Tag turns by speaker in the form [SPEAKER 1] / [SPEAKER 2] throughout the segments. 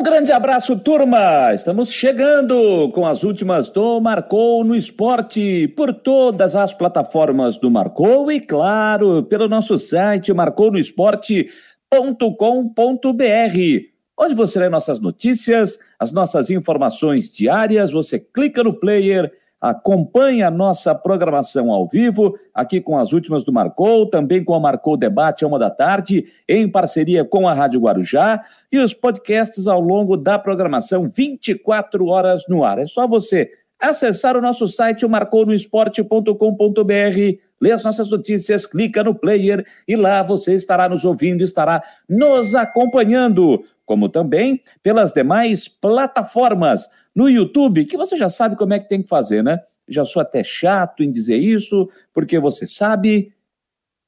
[SPEAKER 1] Um grande abraço, turma! Estamos chegando com as últimas do Marcou no Esporte por todas as plataformas do Marcou e, claro, pelo nosso site marcounoesporte.com.br, onde você lê nossas notícias, as nossas informações diárias. Você clica no player Acompanhe a nossa programação ao vivo, aqui com as últimas do Marcou, também com a Marcou Debate, uma da tarde, em parceria com a Rádio Guarujá, e os podcasts ao longo da programação, 24 horas no ar. É só você acessar o nosso site, marcounoesporte.com.br, ler as nossas notícias, clica no player e lá você estará nos ouvindo, estará nos acompanhando, como também pelas demais plataformas no YouTube, que você já sabe como é que tem que fazer, né? Já sou até chato em dizer isso, porque você sabe.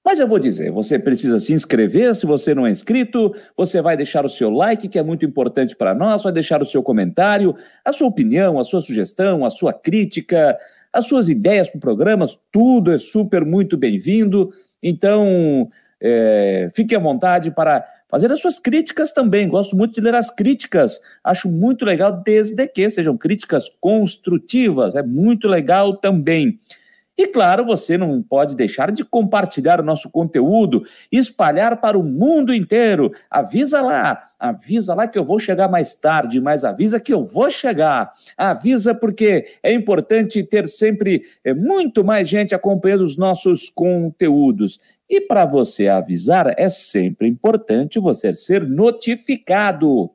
[SPEAKER 1] Mas eu vou dizer, você precisa se inscrever se você não é inscrito, você vai deixar o seu like, que é muito importante para nós, vai deixar o seu comentário, a sua opinião, a sua sugestão, a sua crítica, as suas ideias para programas, tudo é super muito bem-vindo. Então, é, fique à vontade para fazer as suas críticas também. Gosto muito de ler as críticas. Acho muito legal, desde que sejam críticas construtivas. É muito legal também. E claro, você não pode deixar de compartilhar o nosso conteúdo, espalhar para o mundo inteiro. Avisa lá, avisa lá que eu vou chegar mais tarde, mas avisa que eu vou chegar. Avisa porque é importante ter sempre é, muito mais gente acompanhando os nossos conteúdos. E para você avisar, é sempre importante você ser notificado.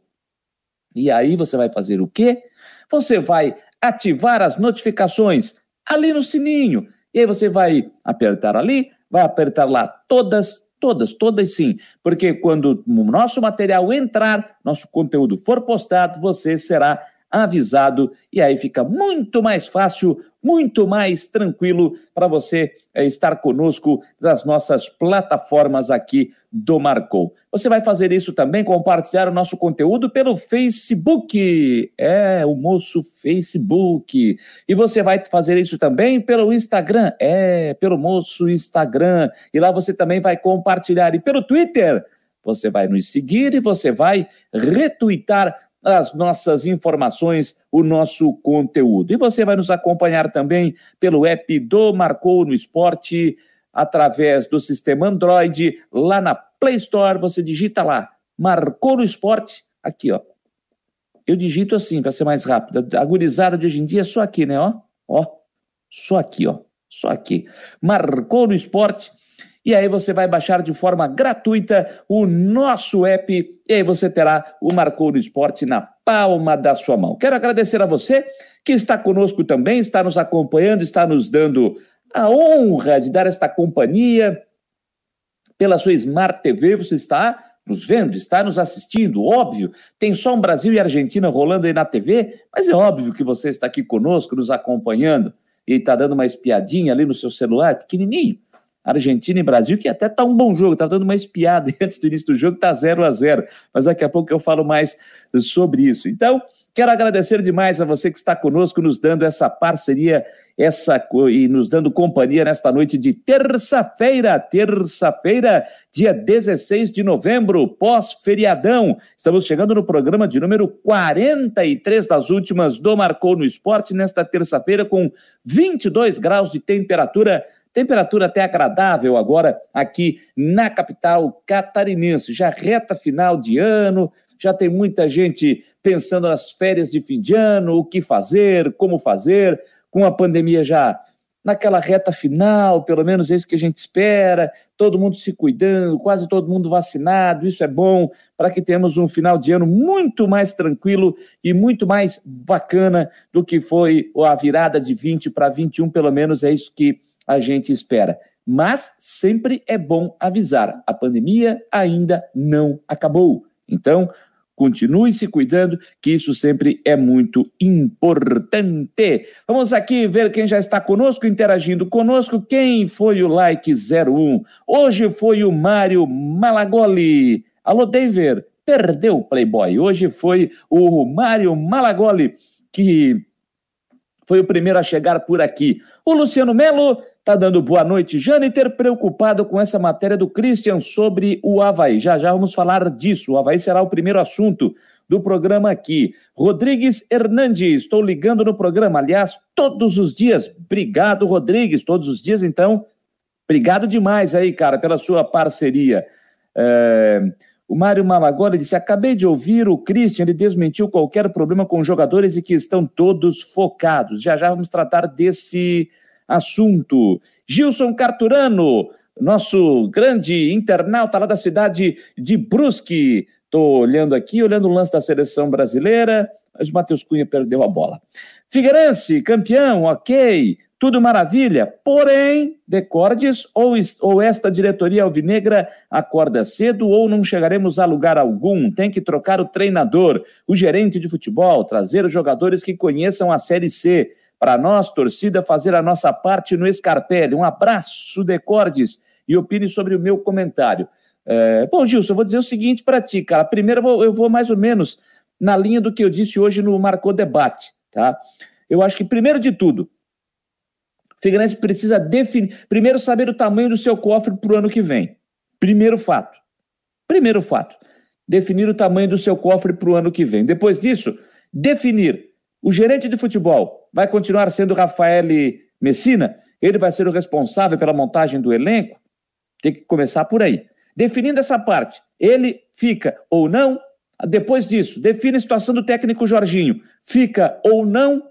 [SPEAKER 1] E aí você vai fazer o quê? Você vai ativar as notificações ali no sininho. E aí você vai apertar ali, vai apertar lá todas, todas, todas sim. Porque quando o nosso material entrar, nosso conteúdo for postado, você será avisado e aí fica muito mais fácil, muito mais tranquilo para você é, estar conosco nas nossas plataformas aqui do Marcou. Você vai fazer isso também, compartilhar o nosso conteúdo pelo Facebook. É, o moço Facebook. E você vai fazer isso também pelo Instagram. É, pelo moço Instagram. E lá você também vai compartilhar. E pelo Twitter, você vai nos seguir e você vai retweetar as nossas informações, o nosso conteúdo. E você vai nos acompanhar também pelo app do Marcou no Esporte, através do sistema Android, lá na Play Store, você digita lá, Marcou no Esporte, aqui, ó. Eu digito assim, para ser mais rápido. A gurizada de hoje em dia é só aqui, né, ó? Ó, só aqui, ó. Só aqui. Marcou no Esporte, e aí você vai baixar de forma gratuita o nosso app e aí você terá o Marcou no Esporte na palma da sua mão. Quero agradecer a você que está conosco também, está nos acompanhando, está nos dando a honra de dar esta companhia pela sua Smart TV. Você está nos vendo, está nos assistindo, óbvio. Tem só um Brasil e Argentina rolando aí na TV, mas é óbvio que você está aqui conosco, nos acompanhando e está dando uma espiadinha ali no seu celular, pequenininho. Argentina e Brasil, que até está um bom jogo, está dando uma espiada antes do início do jogo, está 0 a 0 Mas daqui a pouco eu falo mais sobre isso. Então, quero agradecer demais a você que está conosco, nos dando essa parceria essa e nos dando companhia nesta noite de terça-feira, terça-feira, dia 16 de novembro, pós-feriadão. Estamos chegando no programa de número 43 das últimas do Marcou no Esporte, nesta terça-feira, com 22 graus de temperatura Temperatura até agradável agora aqui na capital catarinense. Já reta final de ano, já tem muita gente pensando nas férias de fim de ano, o que fazer, como fazer, com a pandemia já naquela reta final, pelo menos é isso que a gente espera, todo mundo se cuidando, quase todo mundo vacinado, isso é bom para que tenhamos um final de ano muito mais tranquilo e muito mais bacana do que foi a virada de 20 para 21, pelo menos é isso que a gente espera. Mas sempre é bom avisar: a pandemia ainda não acabou. Então, continue se cuidando, que isso sempre é muito importante. Vamos aqui ver quem já está conosco, interagindo conosco. Quem foi o like 01? Hoje foi o Mário Malagoli. Alô, Denver, perdeu o Playboy. Hoje foi o Mário Malagoli que foi o primeiro a chegar por aqui. O Luciano Melo Tá dando boa noite, Jâniter, preocupado com essa matéria do Christian sobre o Havaí. Já já vamos falar disso. O Havaí será o primeiro assunto. do programa aqui. Rodrigues Hernandes, estou ligando no programa, aliás, todos os dias. Obrigado, Rodrigues, todos os dias, então. Obrigado demais aí, cara, pela sua parceria. É... O Mário Malagoli disse: Acabei de ouvir o Christian, ele desmentiu qualquer problema com jogadores e que estão todos focados. Já já vamos tratar desse assunto. Gilson Carturano, nosso grande internauta lá da cidade de Brusque. Estou olhando aqui, olhando o lance da seleção brasileira, mas o Matheus Cunha perdeu a bola. Figueirense, campeão, ok tudo maravilha, porém, decordes, ou, ou esta diretoria alvinegra acorda cedo ou não chegaremos a lugar algum. Tem que trocar o treinador, o gerente de futebol, trazer os jogadores que conheçam a Série C. Para nós, torcida, fazer a nossa parte no Scarpelli. Um abraço, decordes, e opine sobre o meu comentário. É... Bom, Gilson, eu vou dizer o seguinte para ti, cara. Primeiro, eu vou, eu vou mais ou menos na linha do que eu disse hoje no Marcou Debate, tá? Eu acho que, primeiro de tudo, Figueirense precisa definir, primeiro saber o tamanho do seu cofre para o ano que vem. Primeiro fato. Primeiro fato. Definir o tamanho do seu cofre para o ano que vem. Depois disso, definir o gerente de futebol vai continuar sendo Rafael Messina? Ele vai ser o responsável pela montagem do elenco? Tem que começar por aí. Definindo essa parte, ele fica ou não? Depois disso, define a situação do técnico Jorginho. Fica ou não?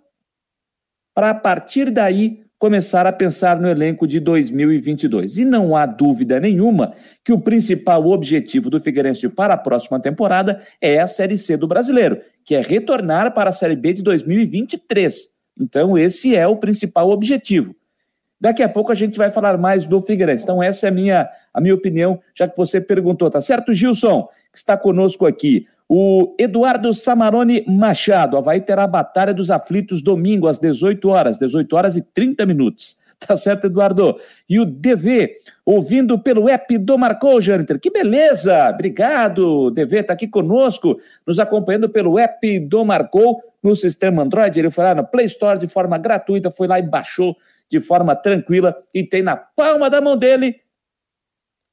[SPEAKER 1] Para a partir daí começar a pensar no elenco de 2022. E não há dúvida nenhuma que o principal objetivo do Figueirense para a próxima temporada é a Série C do Brasileiro, que é retornar para a Série B de 2023. Então, esse é o principal objetivo. Daqui a pouco a gente vai falar mais do Figueirense. Então, essa é a minha, a minha opinião, já que você perguntou, tá certo, Gilson, que está conosco aqui. O Eduardo Samarone Machado, Havaí terá a Batalha dos Aflitos domingo às 18 horas, 18 horas e 30 minutos. Tá certo, Eduardo? E o DV, ouvindo pelo app do Marcou, Janter. Que beleza! Obrigado, DV, está aqui conosco, nos acompanhando pelo app do Marcou no sistema Android. Ele foi lá na Play Store de forma gratuita, foi lá e baixou de forma tranquila e tem na palma da mão dele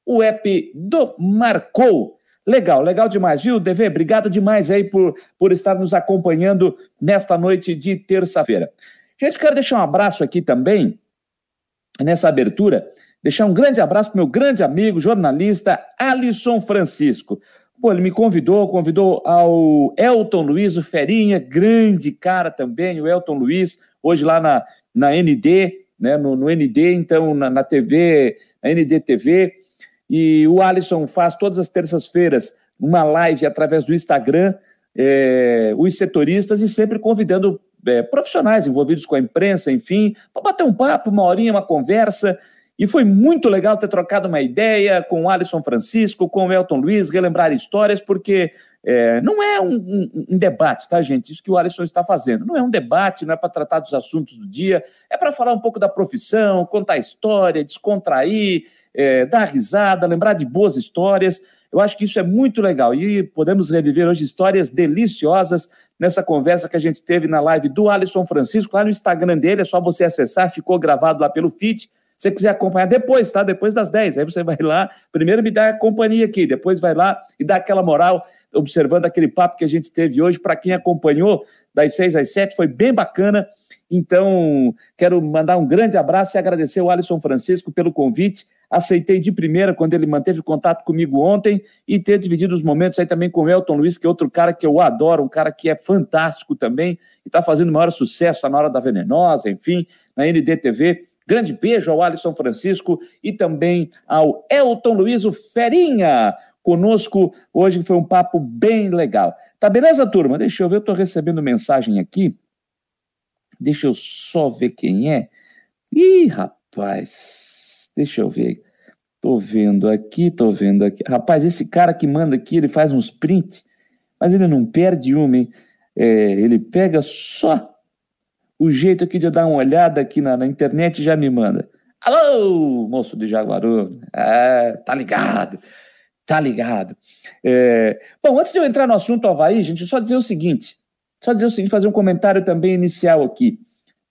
[SPEAKER 1] o app do Marcou. Legal, legal demais. Gil, DV, obrigado demais aí por, por estar nos acompanhando nesta noite de terça-feira. Gente, quero deixar um abraço aqui também, nessa abertura, deixar um grande abraço para meu grande amigo, jornalista Alisson Francisco. Pô, ele me convidou, convidou ao Elton Luiz, o Ferinha, grande cara também, o Elton Luiz, hoje lá na, na ND, né, no, no ND, então na, na TV, na ND TV, e o Alisson faz todas as terças-feiras uma live através do Instagram, é, os setoristas, e sempre convidando é, profissionais envolvidos com a imprensa, enfim, para bater um papo, uma horinha, uma conversa. E foi muito legal ter trocado uma ideia com o Alisson Francisco, com o Elton Luiz, relembrar histórias, porque é, não é um, um, um, debate, tá, gente? Isso que o Alisson está fazendo. Não é um debate, não é para tratar dos assuntos do dia, é para falar um pouco da profissão, contar história, descontrair, é, dar risada, lembrar de boas histórias. Eu acho que isso é muito legal e podemos reviver hoje histórias deliciosas nessa conversa que a gente teve na live do Alisson Francisco, lá no Instagram dele, é só você acessar, ficou gravado lá pelo feed. Se você quiser acompanhar depois, tá? Depois das 10. Aí você vai lá, primeiro me dá a companhia aqui, depois vai lá e dá aquela moral, observando aquele papo que a gente teve hoje. Para quem acompanhou, das 6 às 7, foi bem bacana. Então, quero mandar um grande abraço e agradecer ao Alisson Francisco pelo convite aceitei de primeira quando ele manteve contato comigo ontem e ter dividido os momentos aí também com o Elton Luiz, que é outro cara que eu adoro, um cara que é fantástico também e está fazendo o maior sucesso na Hora da Venenosa, enfim, na NDTV. Grande beijo ao Alisson Francisco e também ao Elton Luiz, o Ferinha, conosco hoje, foi um papo bem legal. Tá beleza, turma? Deixa eu ver, eu estou recebendo mensagem aqui. Deixa eu só ver quem é. Ih, rapaz, Deixa eu ver. Tô vendo aqui, tô vendo aqui. Rapaz, esse cara que manda aqui, ele faz uns prints, mas ele não perde uma, hein? É, ele pega só o jeito aqui de eu dar uma olhada aqui na, na internet e já me manda. Alô, moço de Jaguaru. É, tá ligado. Tá ligado. É, bom, antes de eu entrar no assunto Havaí, gente, só dizer o seguinte. Só dizer o seguinte, fazer um comentário também inicial aqui.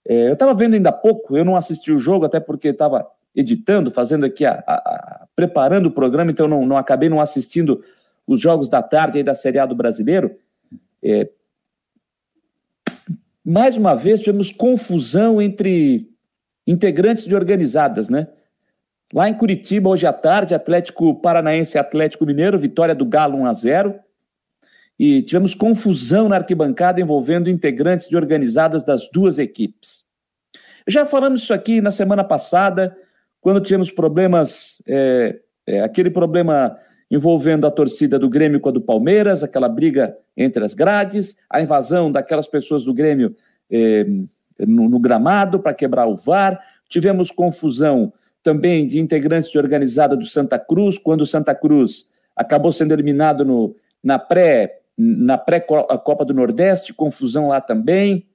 [SPEAKER 1] É, eu estava vendo ainda há pouco, eu não assisti o jogo, até porque estava editando, fazendo aqui, a, a, a, preparando o programa, então não, não acabei não assistindo os jogos da tarde aí da Série A do Brasileiro. É, mais uma vez tivemos confusão entre integrantes de organizadas, né? Lá em Curitiba, hoje à tarde, Atlético Paranaense e Atlético Mineiro, vitória do Galo 1 a 0. E tivemos confusão na arquibancada envolvendo integrantes de organizadas das duas equipes. Já falamos isso aqui na semana passada, quando tivemos problemas, é, é, aquele problema envolvendo a torcida do Grêmio com a do Palmeiras, aquela briga entre as grades, a invasão daquelas pessoas do Grêmio é, no, no gramado para quebrar o VAR. Tivemos confusão também de integrantes de organizada do Santa Cruz, quando o Santa Cruz acabou sendo eliminado no, na pré na pré-Copa do Nordeste, confusão lá também.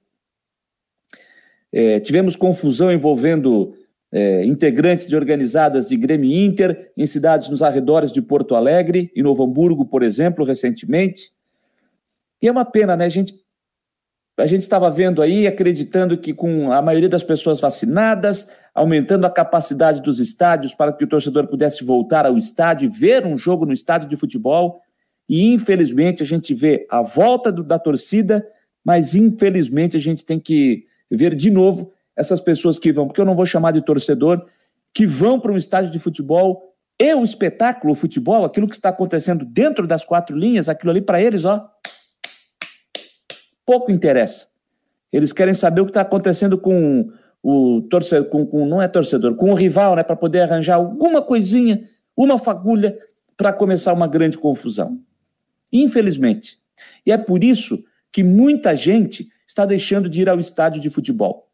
[SPEAKER 1] É, tivemos confusão envolvendo é, integrantes de organizadas de Grêmio Inter em cidades nos arredores de Porto Alegre, em Novo Hamburgo, por exemplo, recentemente. E é uma pena, né? A gente a gente estava vendo aí, acreditando que com a maioria das pessoas vacinadas, aumentando a capacidade dos estádios para que o torcedor pudesse voltar ao estádio ver um jogo no estádio de futebol. E infelizmente a gente vê a volta do, da torcida, mas infelizmente a gente tem que ver de novo essas pessoas que vão, porque eu não vou chamar de torcedor, que vão para um estádio de futebol e o espetáculo, o futebol, aquilo que está acontecendo dentro das quatro linhas, aquilo ali para eles, ó, pouco interessa. Eles querem saber o que está acontecendo com o torcedor, com, com, não é torcedor, com o rival, né, para poder arranjar alguma coisinha, uma fagulha para começar uma grande confusão. Infelizmente. E é por isso que muita gente está deixando de ir ao estádio de futebol.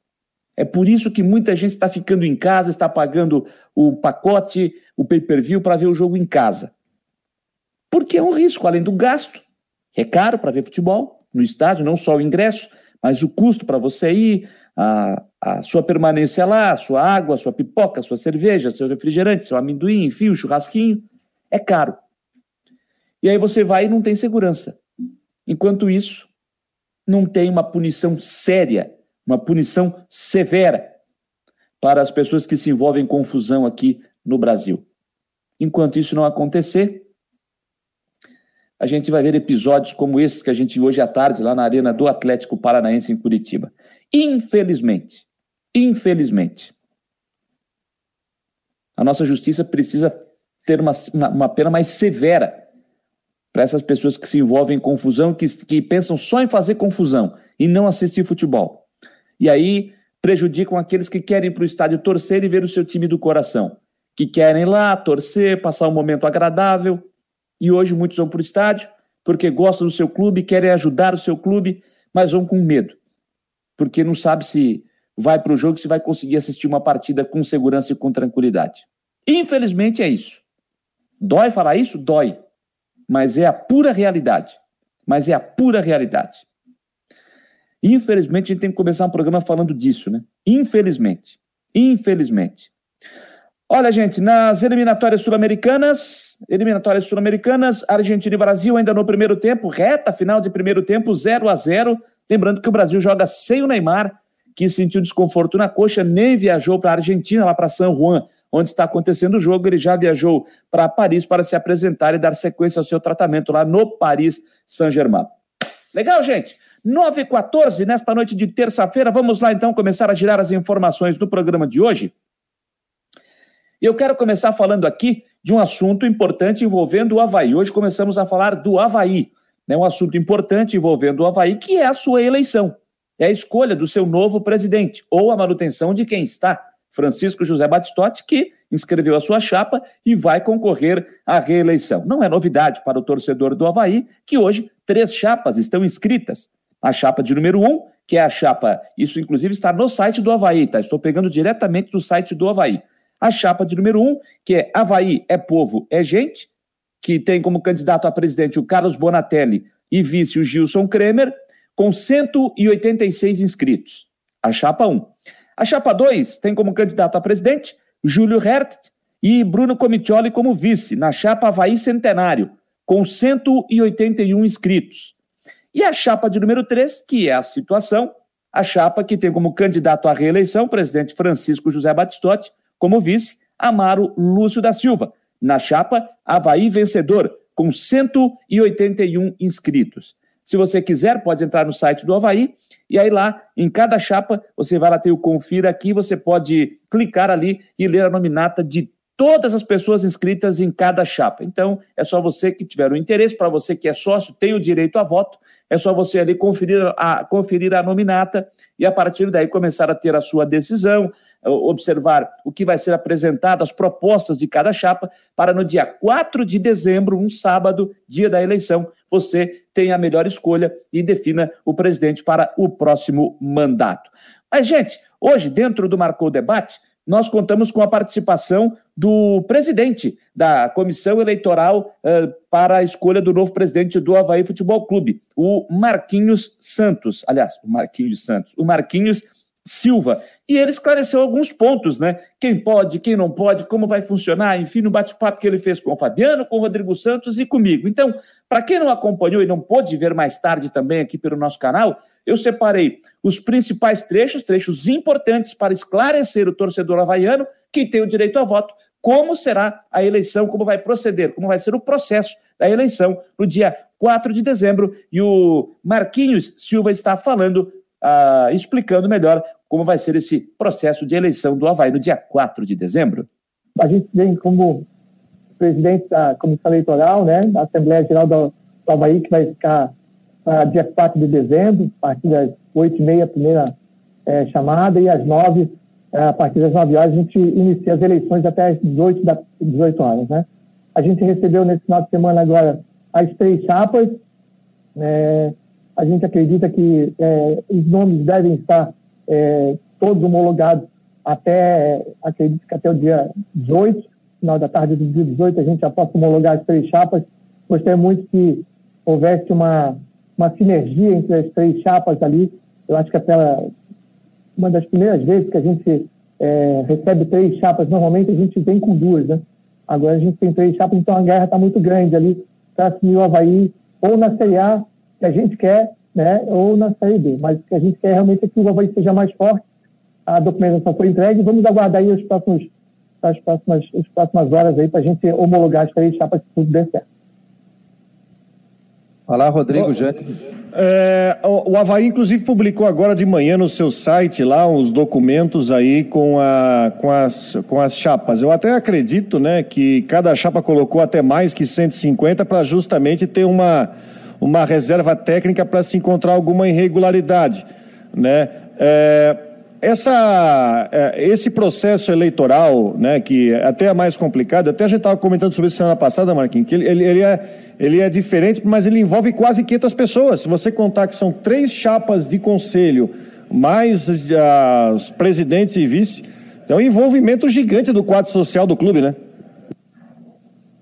[SPEAKER 1] É por isso que muita gente está ficando em casa, está pagando o pacote, o pay-per-view para ver o jogo em casa. Porque é um risco, além do gasto. É caro para ver futebol no estádio, não só o ingresso, mas o custo para você ir, a, a sua permanência lá, a sua água, a sua pipoca, a sua cerveja, seu refrigerante, seu amendoim, enfim, o churrasquinho, é caro. E aí você vai e não tem segurança. Enquanto isso, não tem uma punição séria, uma punição severa para as pessoas que se envolvem em confusão aqui no Brasil. Enquanto isso não acontecer, a gente vai ver episódios como esses que a gente viu hoje à tarde lá na arena do Atlético Paranaense em Curitiba. Infelizmente, infelizmente, a nossa justiça precisa ter uma, uma pena mais severa para essas pessoas que se envolvem em confusão, que, que pensam só em fazer confusão e não assistir futebol. E aí prejudicam aqueles que querem ir para o estádio torcer e ver o seu time do coração, que querem ir lá torcer, passar um momento agradável, e hoje muitos vão para o estádio porque gostam do seu clube, querem ajudar o seu clube, mas vão com medo. Porque não sabe se vai para o jogo, se vai conseguir assistir uma partida com segurança e com tranquilidade. Infelizmente é isso. Dói falar isso? Dói. Mas é a pura realidade. Mas é a pura realidade. Infelizmente, a gente tem que começar um programa falando disso, né? Infelizmente. Infelizmente. Olha, gente, nas eliminatórias sul-americanas, eliminatórias sul-americanas, Argentina e Brasil ainda no primeiro tempo, reta final de primeiro tempo, 0 a 0 Lembrando que o Brasil joga sem o Neymar, que sentiu desconforto na coxa, nem viajou para a Argentina, lá para San Juan, onde está acontecendo o jogo. Ele já viajou para Paris para se apresentar e dar sequência ao seu tratamento lá no Paris Saint-Germain. Legal, gente? 9 h 14 nesta noite de terça-feira. Vamos lá então começar a girar as informações do programa de hoje. E eu quero começar falando aqui de um assunto importante envolvendo o Havaí. Hoje começamos a falar do Havaí, né? um assunto importante envolvendo o Havaí, que é a sua eleição. É a escolha do seu novo presidente, ou a manutenção de quem está, Francisco José Batistotti, que inscreveu a sua chapa e vai concorrer à reeleição. Não é novidade para o torcedor do Havaí que hoje três chapas estão inscritas. A chapa de número um, que é a chapa, isso inclusive está no site do Havaí, tá? Estou pegando diretamente do site do Havaí a chapa de número um, que é Havaí é povo, é gente, que tem como candidato a presidente o Carlos Bonatelli e vice o Gilson Kremer, com 186 inscritos. A chapa 1. A chapa 2 tem como candidato a presidente Júlio Hertz e Bruno Comitioli como vice, na chapa Havaí Centenário, com 181 inscritos. E a chapa de número 3, que é a situação, a chapa que tem como candidato à reeleição o presidente Francisco José Batistotti, como vice, Amaro Lúcio da Silva. Na chapa, Havaí vencedor, com 181 inscritos. Se você quiser, pode entrar no site do Havaí e aí lá, em cada chapa, você vai lá ter o confira aqui, você pode clicar ali e ler a nominata de todas as pessoas inscritas em cada chapa. Então, é só você que tiver o interesse, para você que é sócio, tem o direito a voto, é só você ali conferir a, conferir a nominata e a partir daí começar a ter a sua decisão, observar o que vai ser apresentado, as propostas de cada chapa, para no dia 4 de dezembro, um sábado, dia da eleição, você tenha a melhor escolha e defina o presidente para o próximo mandato. Mas, gente, hoje, dentro do Marcou Debate, nós contamos com a participação do presidente da comissão eleitoral uh, para a escolha do novo presidente do Havaí Futebol Clube, o Marquinhos Santos. Aliás, o Marquinhos Santos, o Marquinhos Silva. E ele esclareceu alguns pontos, né? Quem pode, quem não pode, como vai funcionar, enfim, no bate-papo que ele fez com o Fabiano, com o Rodrigo Santos e comigo. Então, para quem não acompanhou e não pôde ver mais tarde também aqui pelo nosso canal, eu separei os principais trechos, trechos importantes para esclarecer o torcedor havaiano que tem o direito a voto, como será a eleição, como vai proceder, como vai ser o processo da eleição no dia 4 de dezembro. E o Marquinhos Silva está falando, uh, explicando melhor como vai ser esse processo de eleição do Havaí no dia 4 de dezembro?
[SPEAKER 2] A gente vem como presidente da Comissão Eleitoral, né, da Assembleia Geral do, Havaí, que vai ficar uh, dia 4 de dezembro, a partir das 8h30, a primeira é, chamada, e às 9 é, a partir das 9 horas, a gente inicia as eleições até às 18, da, 18 horas. Né? A gente recebeu nesse final de semana agora as três chapas. É, a gente acredita que é, os nomes devem estar é, todos homologados até, acredito que até o dia 18, final da tarde do dia 18, a gente já possa homologar as três chapas. Gostaria muito que houvesse uma, uma sinergia entre as três chapas ali. Eu acho que aquela uma das primeiras vezes que a gente é, recebe três chapas, normalmente a gente vem com duas, né? Agora a gente tem três chapas, então a guerra está muito grande ali para assumir o Havaí, ou na Série que a gente quer, né, ou na Série B. Mas o que a gente quer realmente é que o Havaí seja mais forte. A documentação foi entregue. Vamos aguardar aí os próximos, as, próximas, as próximas horas aí para a gente homologar as três chapas se tudo der certo.
[SPEAKER 3] Olá, Rodrigo. É, o, o Havaí, inclusive, publicou agora de manhã no seu site lá os documentos aí com, a, com, as, com as chapas. Eu até acredito né, que cada chapa colocou até mais que 150 para justamente ter uma uma reserva técnica para se encontrar alguma irregularidade. Né? É, essa, é, esse processo eleitoral, né, que até é mais complicado, até a gente estava comentando sobre isso semana passada, Marquinhos, que ele, ele, é, ele é diferente, mas ele envolve quase 500 pessoas. Se você contar que são três chapas de conselho, mais os presidentes e vice, é um envolvimento gigante do quadro social do clube, né?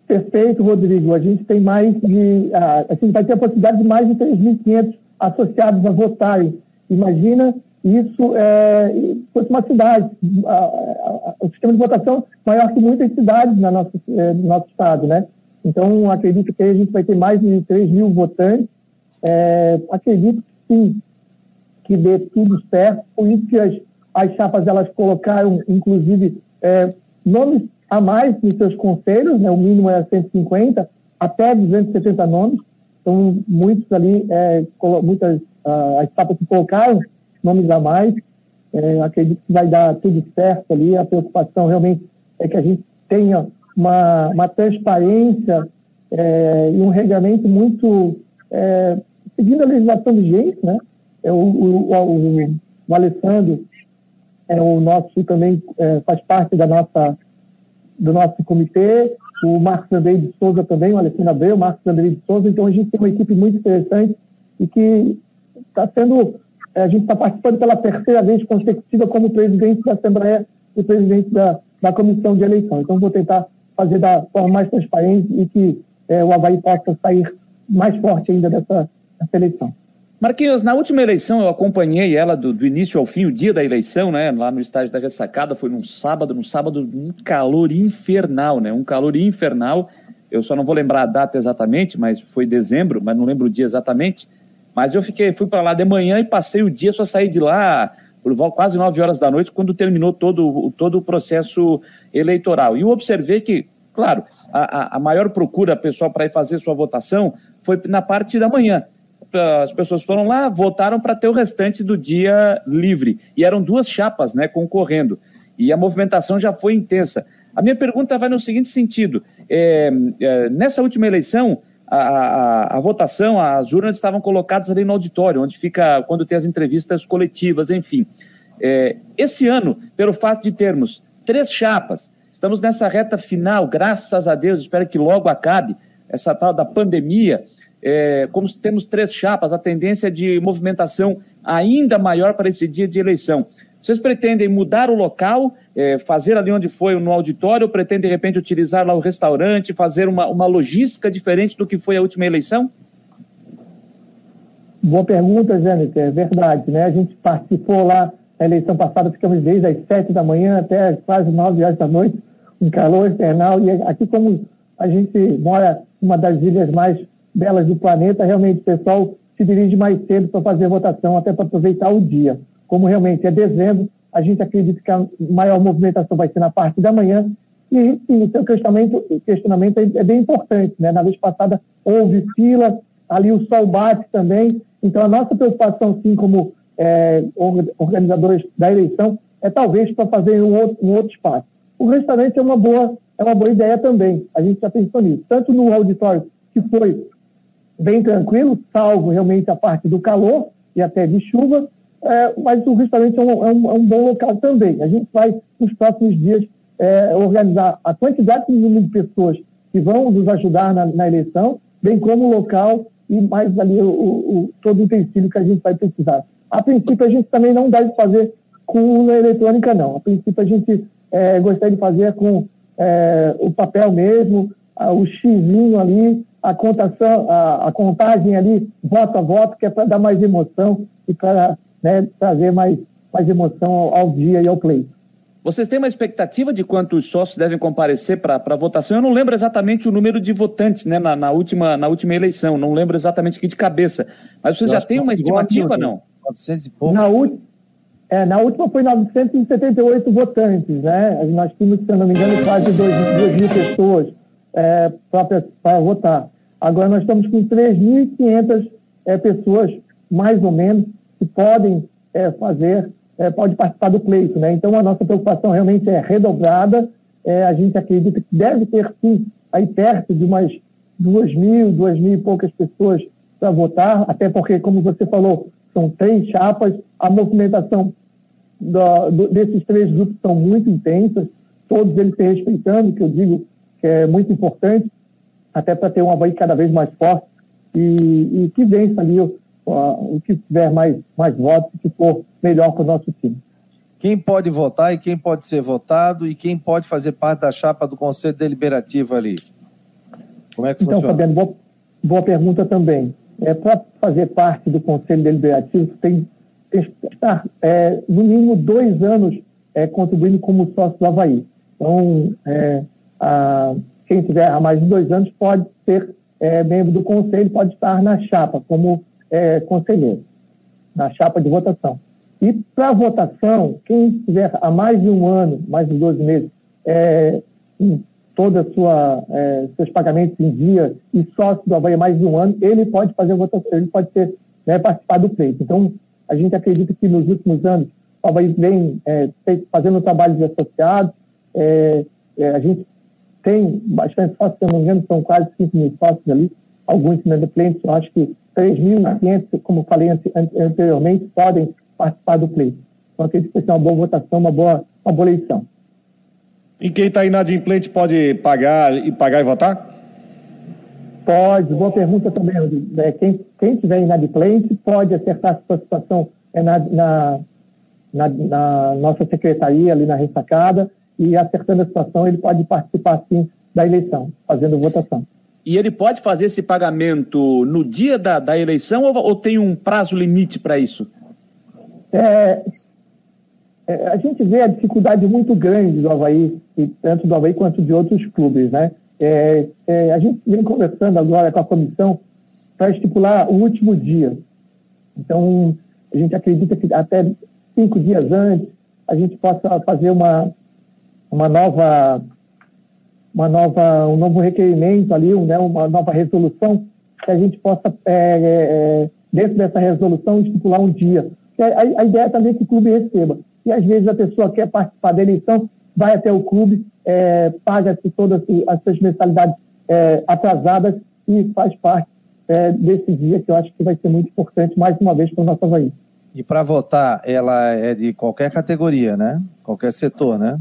[SPEAKER 2] Perfeito, Rodrigo. A gente tem mais de. A gente vai ter a possibilidade de mais de 3.500 associados a votarem. Imagina isso é, fosse uma cidade. o sistema de votação maior que muitas cidades na nossa, é, no nosso estado, né? Então, acredito que a gente vai ter mais de 3 mil votantes. É, acredito sim que dê tudo certo. Por isso que as, as chapas elas colocaram, inclusive, é, nomes a mais nos seus conselhos, né, o mínimo é 150, até 270 nomes. Então, muitos ali, é, muitas uh, as etapas que colocaram nomes a mais. É, acredito que vai dar tudo certo ali. A preocupação realmente é que a gente tenha uma, uma transparência é, e um regulamento muito é, seguindo a legislação vigente, né? É, o, o, o, o Alessandro é o nosso também é, faz parte da nossa do nosso comitê, o Marcos Andrei de Souza também, o Alessandro Abreu, o Marcos Andrei de Souza. Então, a gente tem uma equipe muito interessante e que está sendo. É, a gente está participando pela terceira vez consecutiva como presidente da Assembleia e presidente da, da comissão de eleição. Então, vou tentar fazer da forma mais transparente e que é, o Havaí possa sair mais forte ainda dessa, dessa eleição.
[SPEAKER 1] Marquinhos, na última eleição eu acompanhei ela do, do, início ao fim, o dia da eleição, né? Lá no estádio da ressacada, foi num sábado, num sábado, um calor infernal, né? Um calor infernal. Eu só não vou lembrar a data exatamente, mas foi dezembro, mas não lembro o dia exatamente. Mas eu fiquei, fui para lá de manhã e passei o dia, só saí de lá por quase nove horas da noite, quando terminou todo, todo o processo eleitoral. E eu observei que, claro, a, a maior procura pessoal para ir fazer sua votação foi na parte da manhã as pessoas foram lá, votaram para ter o restante do dia livre. E eram duas chapas né, concorrendo. E a movimentação já foi intensa. A minha pergunta vai no seguinte sentido: é, é, nessa última eleição, a, a, a, votação, as urnas estavam colocadas ali no auditório, onde fica quando tem as entrevistas coletivas, enfim. É, esse ano, pelo fato de termos três chapas, estamos nessa reta final, graças a Deus, espero que logo acabe essa tal da pandemia. É, como temos três chapas, a tendência de movimentação ainda maior para esse dia de eleição. Vocês pretendem mudar o local, é, fazer ali onde foi no auditório, ou pretendem, de repente, utilizar lá o restaurante, fazer uma, uma logística diferente do que foi a última eleição?
[SPEAKER 2] Boa pergunta, Jâniter. É verdade, né? A gente participou lá na eleição passada, ficamos desde as sete da manhã até quase nove horas da noite, um calor infernal. E aqui, como a gente mora uma das ilhas mais belas do planeta, realmente o pessoal se dirige mais cedo para fazer votação, até para aproveitar o dia como realmente é dezembro, a gente acredita que a maior movimentação vai ser na parte da manhã. E o seu questionamento, questionamento é, bem importante. Né? Na vez passada houve fila, ali o sol bate também. Então, a nossa preocupação, sim, como é, organizadores da eleição, é talvez para fazer um outro, um outro espaço. O restaurante é uma boa é uma boa ideia também. A gente já pensou nisso. Tanto no auditório, que foi bem tranquilo, salvo realmente a parte do calor e até de chuva, é, mas o restaurante é um, é, um, é um, bom local também. A gente vai, nos próximos dias, é, organizar a quantidade de de pessoas que vão nos ajudar na, na eleição, bem como o local e mais ali o, o, todo o utensílio que a gente vai precisar. A princípio, a gente também não deve fazer com urna eletrônica, não. A princípio, a gente é, gostaria de fazer com é, o papel mesmo, o xizinho ali, a contação, a, a, contagem ali, voto a voto, que é para dar mais emoção e para né, trazer mais, mais emoção ao, ao dia e ao pleito.
[SPEAKER 1] Vocês têm uma expectativa de quantos sócios devem comparecer para a votação? Eu não lembro exatamente o número de votantes né, na, na, última, na última eleição, não lembro exatamente aqui de cabeça. Mas vocês já têm uma estimativa, não?
[SPEAKER 2] 900 e pouco. Na, é, na última foi 978 votantes, né? Nós tínhamos, se eu não me engano, quase 2 mil pessoas é, para votar. Agora nós estamos com 3.500 é, pessoas, mais ou menos, que podem é, fazer, é, pode participar do pleito. Né? Então, a nossa preocupação realmente é redobrada. É, a gente acredita que deve ter, sim, aí perto de umas duas mil, duas mil e poucas pessoas para votar, até porque, como você falou, são três chapas, a movimentação do, do, desses três grupos são muito intensas, todos eles se respeitando, que eu digo que é muito importante, até para ter um Havaí cada vez mais forte e, e que vença ali o que tiver mais, mais votos, que for melhor para o nosso time.
[SPEAKER 4] Quem pode votar e quem pode ser votado e quem pode fazer parte da chapa do Conselho Deliberativo ali?
[SPEAKER 2] Como é que então, funciona? Fabiano, boa, boa pergunta também. É, para fazer parte do Conselho Deliberativo, tem que estar, é, no mínimo, dois anos é, contribuindo como sócio do Havaí. Então, é, a, quem tiver há mais de dois anos pode ser é, membro do Conselho, pode estar na chapa, como é, conselheiro, na chapa de votação. E para votação, quem tiver há mais de um ano, mais de 12 meses, é, toda sua é, seus pagamentos em dia e sócio do Havaí há mais de um ano, ele pode fazer votação, ele pode ser né, participar do pleito. Então, a gente acredita que nos últimos anos o Havaí vem é, fazendo trabalho de associados, é, é, a gente tem bastante sócios, se eu não me engano, são quase 5 mil sócios ali, alguns inadimplentes, eu acho que 3.500, como falei anteriormente, podem participar do pleito. Então, acredito que vai ser uma boa votação, uma boa, uma boa eleição.
[SPEAKER 3] E quem está inadimplente pode pagar e pagar e votar?
[SPEAKER 2] Pode, boa pergunta também. É, quem, quem tiver inadimplente pode acertar a sua situação é, na, na, na, na, nossa secretaria, ali na ressacada, e acertando a situação, ele pode participar, sim, da eleição, fazendo votação.
[SPEAKER 1] E ele pode fazer esse pagamento no dia da, da eleição ou, ou tem um prazo limite para isso?
[SPEAKER 2] É, é, a gente vê a dificuldade muito grande do Havaí, tanto do Havaí quanto de outros clubes. Né? É, é a gente vem conversando agora com a comissão para estipular o último dia. Então, a gente acredita que até cinco dias antes a gente possa fazer uma, uma nova uma nova, um novo requerimento ali, né, uma nova resolução, que a gente possa é, é, dentro dessa resolução, estipular um dia. A, a ideia também é que o clube receba. E às vezes a pessoa quer participar da eleição, vai até o clube, é, paga-se todas as suas mensalidades é, atrasadas e faz parte é, desse dia que eu acho que vai ser muito importante, mais uma vez, para o nosso Havaí.
[SPEAKER 4] E para votar, ela é de qualquer categoria, né? Qualquer setor, né?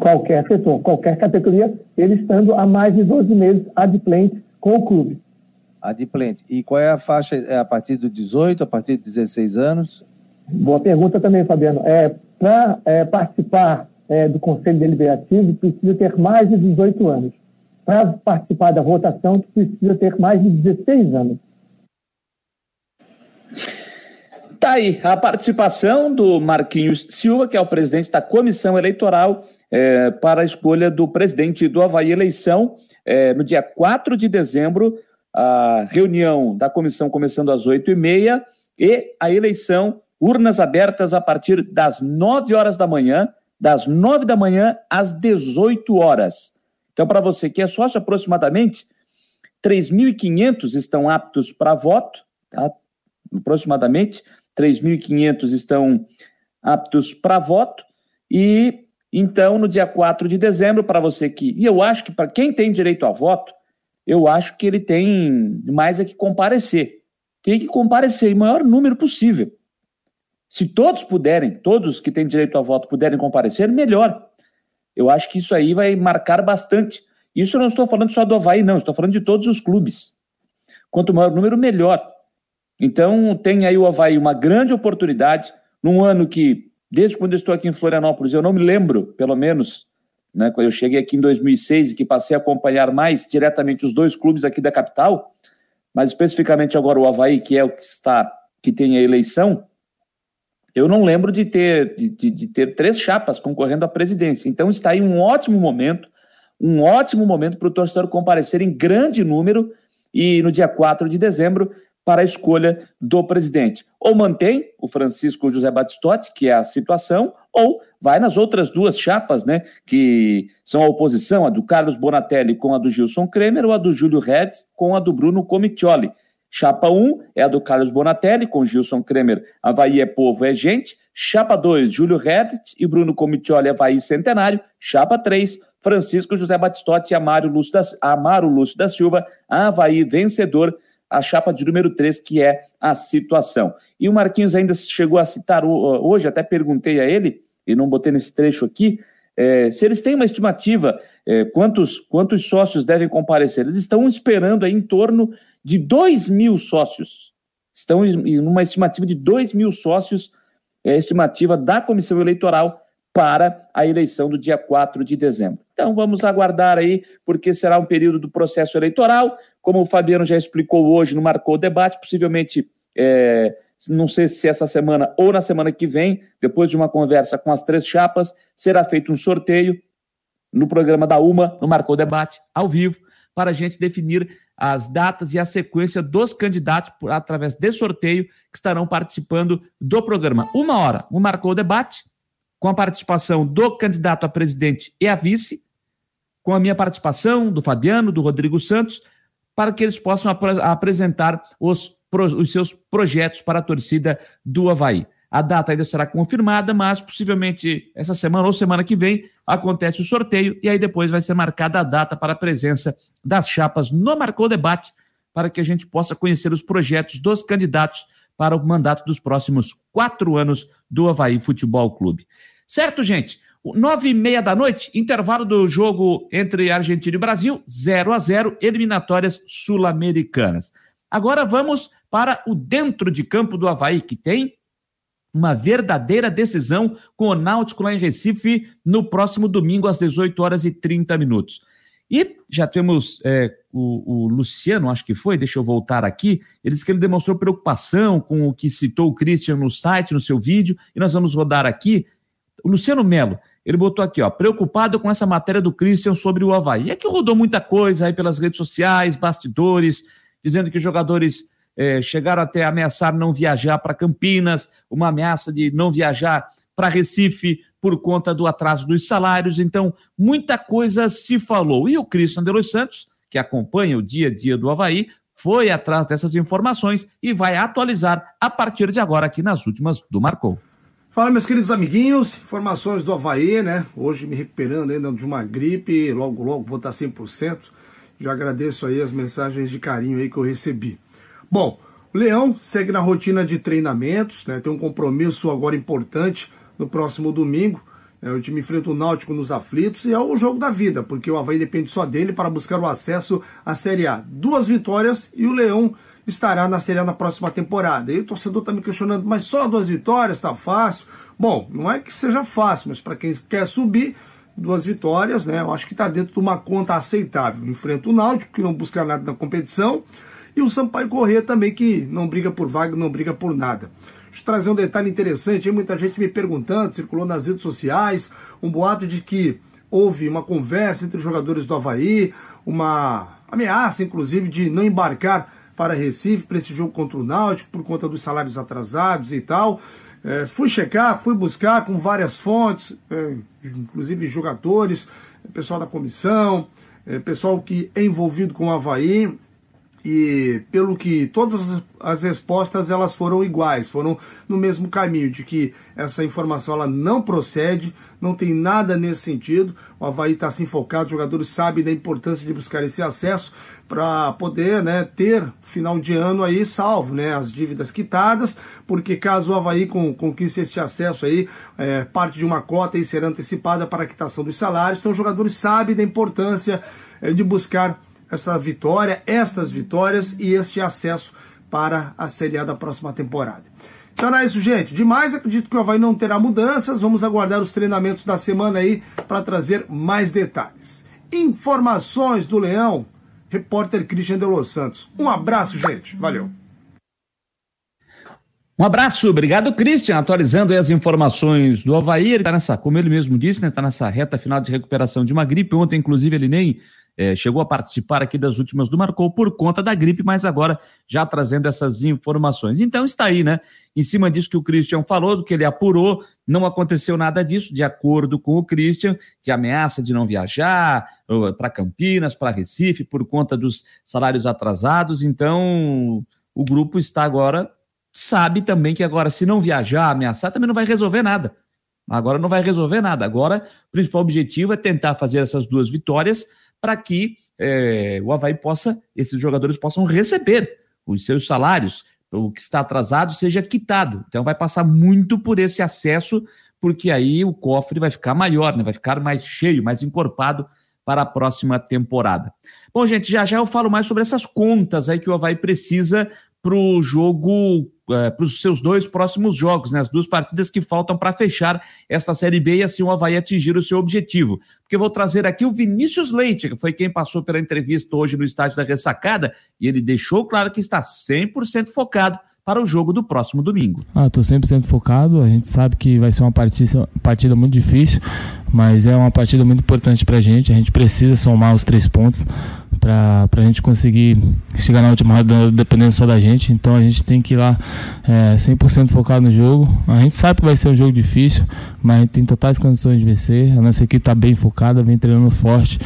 [SPEAKER 2] Qualquer setor, qualquer categoria, ele estando há mais de 12 meses adimplente com o clube.
[SPEAKER 4] Adimplente. E qual é a faixa? É a partir de 18, a partir de 16 anos?
[SPEAKER 2] Boa pergunta também, Fabiano. É, para é, participar é, do Conselho Deliberativo, precisa ter mais de 18 anos. Para participar da votação, precisa ter mais de 16 anos.
[SPEAKER 1] Tá aí a participação do Marquinhos Silva, que é o presidente da comissão eleitoral é, para a escolha do presidente do Havaí Eleição, é, no dia 4 de dezembro, a reunião da comissão começando às 8h30 e a eleição, urnas abertas a partir das 9 horas da manhã, das 9 da manhã às 18 horas. Então, para você que é sócio, aproximadamente 3.500 estão aptos para voto, tá? aproximadamente 3.500 estão aptos para voto, e então, no dia 4 de dezembro, para você que. E eu acho que para quem tem direito a voto, eu acho que ele tem mais é que comparecer. Tem que comparecer em maior número possível. Se todos puderem, todos que têm direito a voto puderem comparecer, melhor. Eu acho que isso aí vai marcar bastante. Isso eu não estou falando só do Havaí, não, estou falando de todos os clubes. Quanto maior o número, melhor. Então, tem aí o Havaí uma grande oportunidade, num ano que desde quando eu estou aqui em Florianópolis, eu não me lembro, pelo menos, né, quando eu cheguei aqui em 2006 e que passei a acompanhar mais diretamente os dois clubes aqui da capital, mas especificamente agora o Havaí, que é o que está, que tem a eleição, eu não lembro de ter, de, de ter três chapas concorrendo à presidência. Então está aí um ótimo momento, um ótimo momento para o torcedor comparecer em grande número e no dia 4 de dezembro para a escolha do presidente. Ou mantém o Francisco José Batistotti, que é a situação, ou vai nas outras duas chapas, né, que são a oposição, a do Carlos Bonatelli com a do Gilson Kremer, ou a do Júlio Redes com a do Bruno Comitioli. Chapa 1 é a do Carlos Bonatelli, com Gilson Kremer, Havaí é povo, é gente. Chapa 2, Júlio Redet e Bruno Comitioli, Havaí Centenário. Chapa 3, Francisco José Batistotti e Amaro Lúcio da, Amaro Lúcio da Silva, Havaí vencedor a chapa de número 3, que é a situação. E o Marquinhos ainda chegou a citar hoje, até perguntei a ele, e não botei nesse trecho aqui, é, se eles têm uma estimativa, é, quantos, quantos sócios devem comparecer. Eles estão esperando aí em torno de 2 mil sócios. Estão em uma estimativa de 2 mil sócios, é estimativa da comissão eleitoral para a eleição do dia 4 de dezembro. Então vamos aguardar aí, porque será um período do processo eleitoral. Como o Fabiano já explicou hoje, não marcou o debate, possivelmente, é, não sei se essa semana ou na semana que vem, depois de uma conversa com as três chapas, será feito um sorteio no programa da UMA, no Marcou Debate, ao vivo, para a gente definir as datas e a sequência dos candidatos por, através de sorteio que estarão participando do programa. Uma hora, o Marcou Debate, com a participação do candidato a presidente e a vice, com a minha participação, do Fabiano, do Rodrigo Santos, para que eles possam ap apresentar os, os seus projetos para a torcida do Havaí. A data ainda será confirmada, mas possivelmente essa semana ou semana que vem acontece o sorteio e aí depois vai ser marcada a data para a presença das chapas no Marcou Debate, para que a gente possa conhecer os projetos dos candidatos para o mandato dos próximos quatro anos do Havaí Futebol Clube. Certo, gente? Nove e meia da noite, intervalo do jogo entre Argentina e Brasil, 0 a 0 eliminatórias sul-americanas. Agora vamos para o dentro de campo do Havaí, que tem uma verdadeira decisão com o Náutico lá em Recife no próximo domingo às 18 horas e 30 minutos. E já temos é, o, o, Luciano, acho que foi, deixa eu voltar aqui, ele disse que ele demonstrou preocupação com o que citou o Christian no site, no seu vídeo, e nós vamos rodar aqui. O Luciano Melo, ele botou aqui, ó, preocupado com essa matéria do Christian sobre o Havaí. É que rodou muita coisa aí pelas redes sociais, bastidores, dizendo que os jogadores é, chegaram até a ameaçar não viajar para Campinas, uma ameaça de não viajar para Recife por conta do atraso dos salários. Então, muita coisa se falou. E o Cristian de Los Santos, que acompanha o dia a dia do Havaí, foi atrás dessas informações e vai atualizar a partir de agora aqui nas últimas do Marcou.
[SPEAKER 5] Fala, meus queridos amiguinhos, informações do Havaí, né? Hoje me recuperando ainda de uma gripe, logo, logo vou estar 100%. Já agradeço aí as mensagens de carinho aí que eu recebi. Bom, o Leão segue na rotina de treinamentos, né? Tem um compromisso agora importante no próximo domingo. Né? O time enfrenta o Náutico nos aflitos e é o jogo da vida, porque o Havaí depende só dele para buscar o acesso à Série A. Duas vitórias e o Leão estará na Série A na próxima temporada. E o torcedor está me questionando, mas só duas vitórias, tá fácil? Bom, não é que seja fácil, mas para quem quer subir, duas vitórias, né? Eu acho que está dentro de uma conta aceitável. Enfrenta o Náutico, que não busca nada na competição, e o Sampaio Corrêa também, que não briga por vaga, não briga por nada. Deixa eu trazer um detalhe interessante, muita gente me perguntando, circulou nas redes sociais, um boato de que houve uma conversa entre os jogadores do Havaí, uma ameaça, inclusive, de não embarcar para Recife para esse jogo contra o Náutico por conta dos salários atrasados e tal. É, fui checar, fui buscar com várias fontes, é, inclusive jogadores, pessoal da comissão, é, pessoal que é envolvido com o Havaí e pelo que todas as respostas elas foram iguais, foram no mesmo caminho de que essa informação ela não procede, não tem nada nesse sentido. O Havaí está assim focado, os jogadores sabem da importância de buscar esse acesso para poder né, ter final de ano aí salvo, né, as dívidas quitadas, porque caso o Havaí com, conquiste esse acesso aí, é, parte de uma cota aí será antecipada para a quitação dos salários, então os jogadores sabem da importância é, de buscar essa vitória, estas vitórias e este acesso para a Série A da próxima temporada. Então é isso, gente. Demais, acredito que o Havaí não terá mudanças. Vamos aguardar os treinamentos da semana aí para trazer mais detalhes. Informações do Leão, repórter Christian de Los Santos. Um abraço, gente. Valeu.
[SPEAKER 1] Um abraço, obrigado, Christian. Atualizando as informações do Havaí, ele está nessa, como ele mesmo disse, né, está nessa reta final de recuperação de uma gripe. Ontem, inclusive, ele nem é, chegou a participar aqui das últimas do Marcou por conta da gripe, mas agora já trazendo essas informações. Então está aí, né? Em cima disso que o Christian falou, do que ele apurou, não aconteceu nada disso, de acordo com o Christian, de ameaça de não viajar para Campinas, para Recife, por conta dos salários atrasados. Então, o grupo está agora, sabe também que agora, se não viajar, ameaçar, também não vai resolver nada. Agora não vai resolver nada. Agora, o principal objetivo é tentar fazer essas duas vitórias para que é, o Havaí possa, esses jogadores possam receber os seus salários, o que está atrasado seja quitado. Então vai passar muito por esse acesso, porque aí o cofre vai ficar maior, né? vai ficar mais cheio, mais encorpado para a próxima temporada. Bom, gente, já já eu falo mais sobre essas contas aí que o Havaí precisa para o jogo é, para os seus dois próximos jogos, né? As duas partidas que faltam para fechar essa Série B e assim o Havaí atingir o seu objetivo. Porque vou trazer aqui o Vinícius Leite, que foi quem passou pela entrevista hoje no estádio da Ressacada, e ele deixou claro que está 100% focado para o jogo do próximo domingo.
[SPEAKER 6] Ah, estou 100% focado. A gente sabe que vai ser uma partida, partida muito difícil, mas é uma partida muito importante para a gente. A gente precisa somar os três pontos para a gente conseguir chegar na última rodada dependendo só da gente. Então a gente tem que ir lá é, 100% focado no jogo. A gente sabe que vai ser um jogo difícil, mas a gente tem totais condições de vencer. A nossa equipe está bem focada, vem treinando forte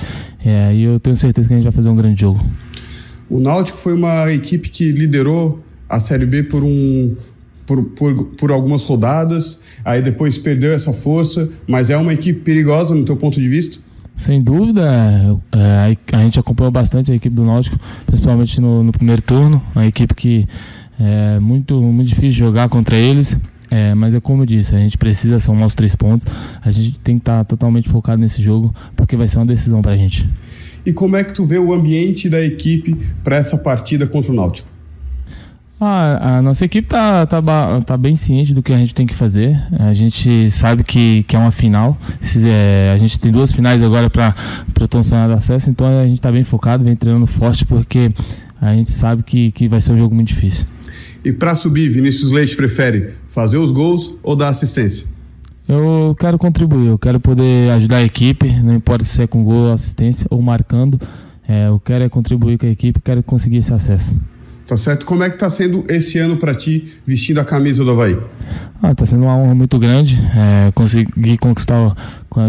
[SPEAKER 6] é, e eu tenho certeza que a gente vai fazer um grande jogo.
[SPEAKER 7] O Náutico foi uma equipe que liderou a Série B por um por, por, por, algumas rodadas, aí depois perdeu essa força, mas é uma equipe perigosa no teu ponto de vista?
[SPEAKER 6] Sem dúvida, é, a gente acompanhou bastante a equipe do Náutico, principalmente no, no primeiro turno, uma equipe que é muito, muito difícil jogar contra eles, é, mas é como eu disse, a gente precisa somar os três pontos, a gente tem que estar tá totalmente focado nesse jogo, porque vai ser uma decisão para a gente.
[SPEAKER 7] E como é que tu vê o ambiente da equipe para essa partida contra o Náutico?
[SPEAKER 6] Ah, a nossa equipe tá, tá, tá, bem ciente do que a gente tem que fazer. A gente sabe que, que é uma final. Esses, é, a gente tem duas finais agora para o Tom de acesso, então a gente está bem focado, vem treinando forte, porque a gente sabe que, que vai ser um jogo muito difícil.
[SPEAKER 7] E para subir, Vinícius Leite prefere fazer os gols ou dar assistência?
[SPEAKER 6] Eu quero contribuir, eu quero poder ajudar a equipe, não importa se é com gol, assistência ou marcando. É, eu quero é contribuir com a equipe, quero conseguir esse acesso.
[SPEAKER 7] Tá certo? Como é que tá sendo esse ano para ti vestindo a camisa do Havaí?
[SPEAKER 6] Ah, tá sendo uma honra muito grande. É, conseguir conquistar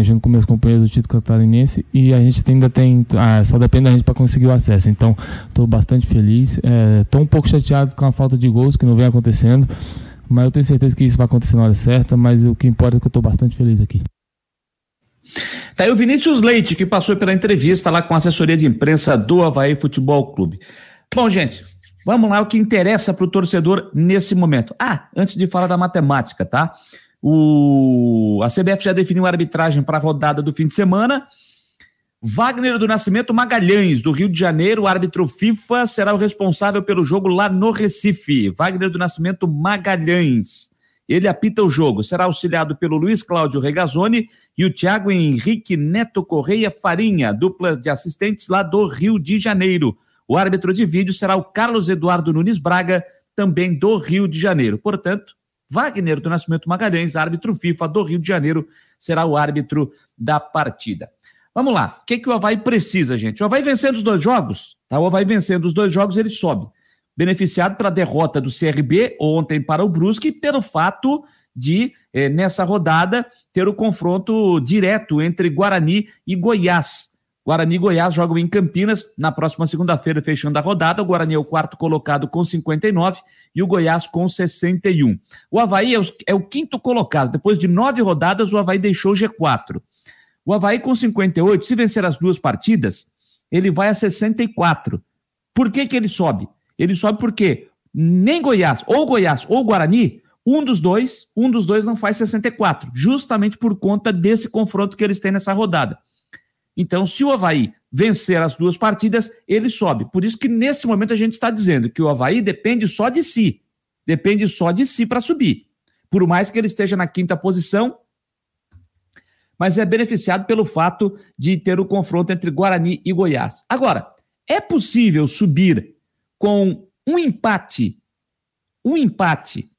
[SPEAKER 6] junto com meus companheiros do título catarinense e a gente ainda tem, ah, só depende da gente para conseguir o acesso. Então, estou bastante feliz. Estou é, um pouco chateado com a falta de gols que não vem acontecendo, mas eu tenho certeza que isso vai acontecer na hora certa. Mas o que importa é que eu estou bastante feliz aqui.
[SPEAKER 1] Tá aí o Vinícius Leite, que passou pela entrevista lá com a assessoria de imprensa do Havaí Futebol Clube. Bom, gente, vamos lá, o que interessa para o torcedor nesse momento. Ah, antes de falar da matemática, tá? O... A CBF já definiu a arbitragem para a rodada do fim de semana. Wagner do Nascimento Magalhães, do Rio de Janeiro, árbitro FIFA, será o responsável pelo jogo lá no Recife. Wagner do Nascimento Magalhães. Ele apita o jogo. Será auxiliado pelo Luiz Cláudio Regazzoni e o Thiago Henrique Neto Correia Farinha, dupla de assistentes lá do Rio de Janeiro. O árbitro de vídeo será o Carlos Eduardo Nunes Braga, também do Rio de Janeiro. Portanto, Wagner do Nascimento Magalhães, árbitro FIFA do Rio de Janeiro, será o árbitro da partida. Vamos lá. O que, que o Havaí precisa, gente? O Havaí vencendo os dois jogos, tá? O Havaí vencendo os dois jogos, ele sobe beneficiado pela derrota do CRB ontem para o Brusque, pelo fato de, eh, nessa rodada, ter o confronto direto entre Guarani e Goiás. Guarani e Goiás jogam em Campinas na próxima segunda-feira, fechando a rodada. O Guarani é o quarto colocado com 59 e o Goiás com 61. O Havaí é o, é o quinto colocado. Depois de nove rodadas, o Havaí deixou o G4. O Havaí com 58, se vencer as duas partidas, ele vai a 64. Por que, que ele sobe? Ele sobe porque nem Goiás, ou Goiás ou Guarani, um dos dois, um dos dois não faz 64, justamente por conta desse confronto que eles têm nessa rodada. Então, se o Havaí vencer as duas partidas, ele sobe. Por isso que nesse momento a gente está dizendo que o Havaí depende só de si. Depende só de si para subir. Por mais que ele esteja na quinta posição, mas é beneficiado pelo fato de ter o confronto entre Guarani e Goiás. Agora, é possível subir com um empate, um empate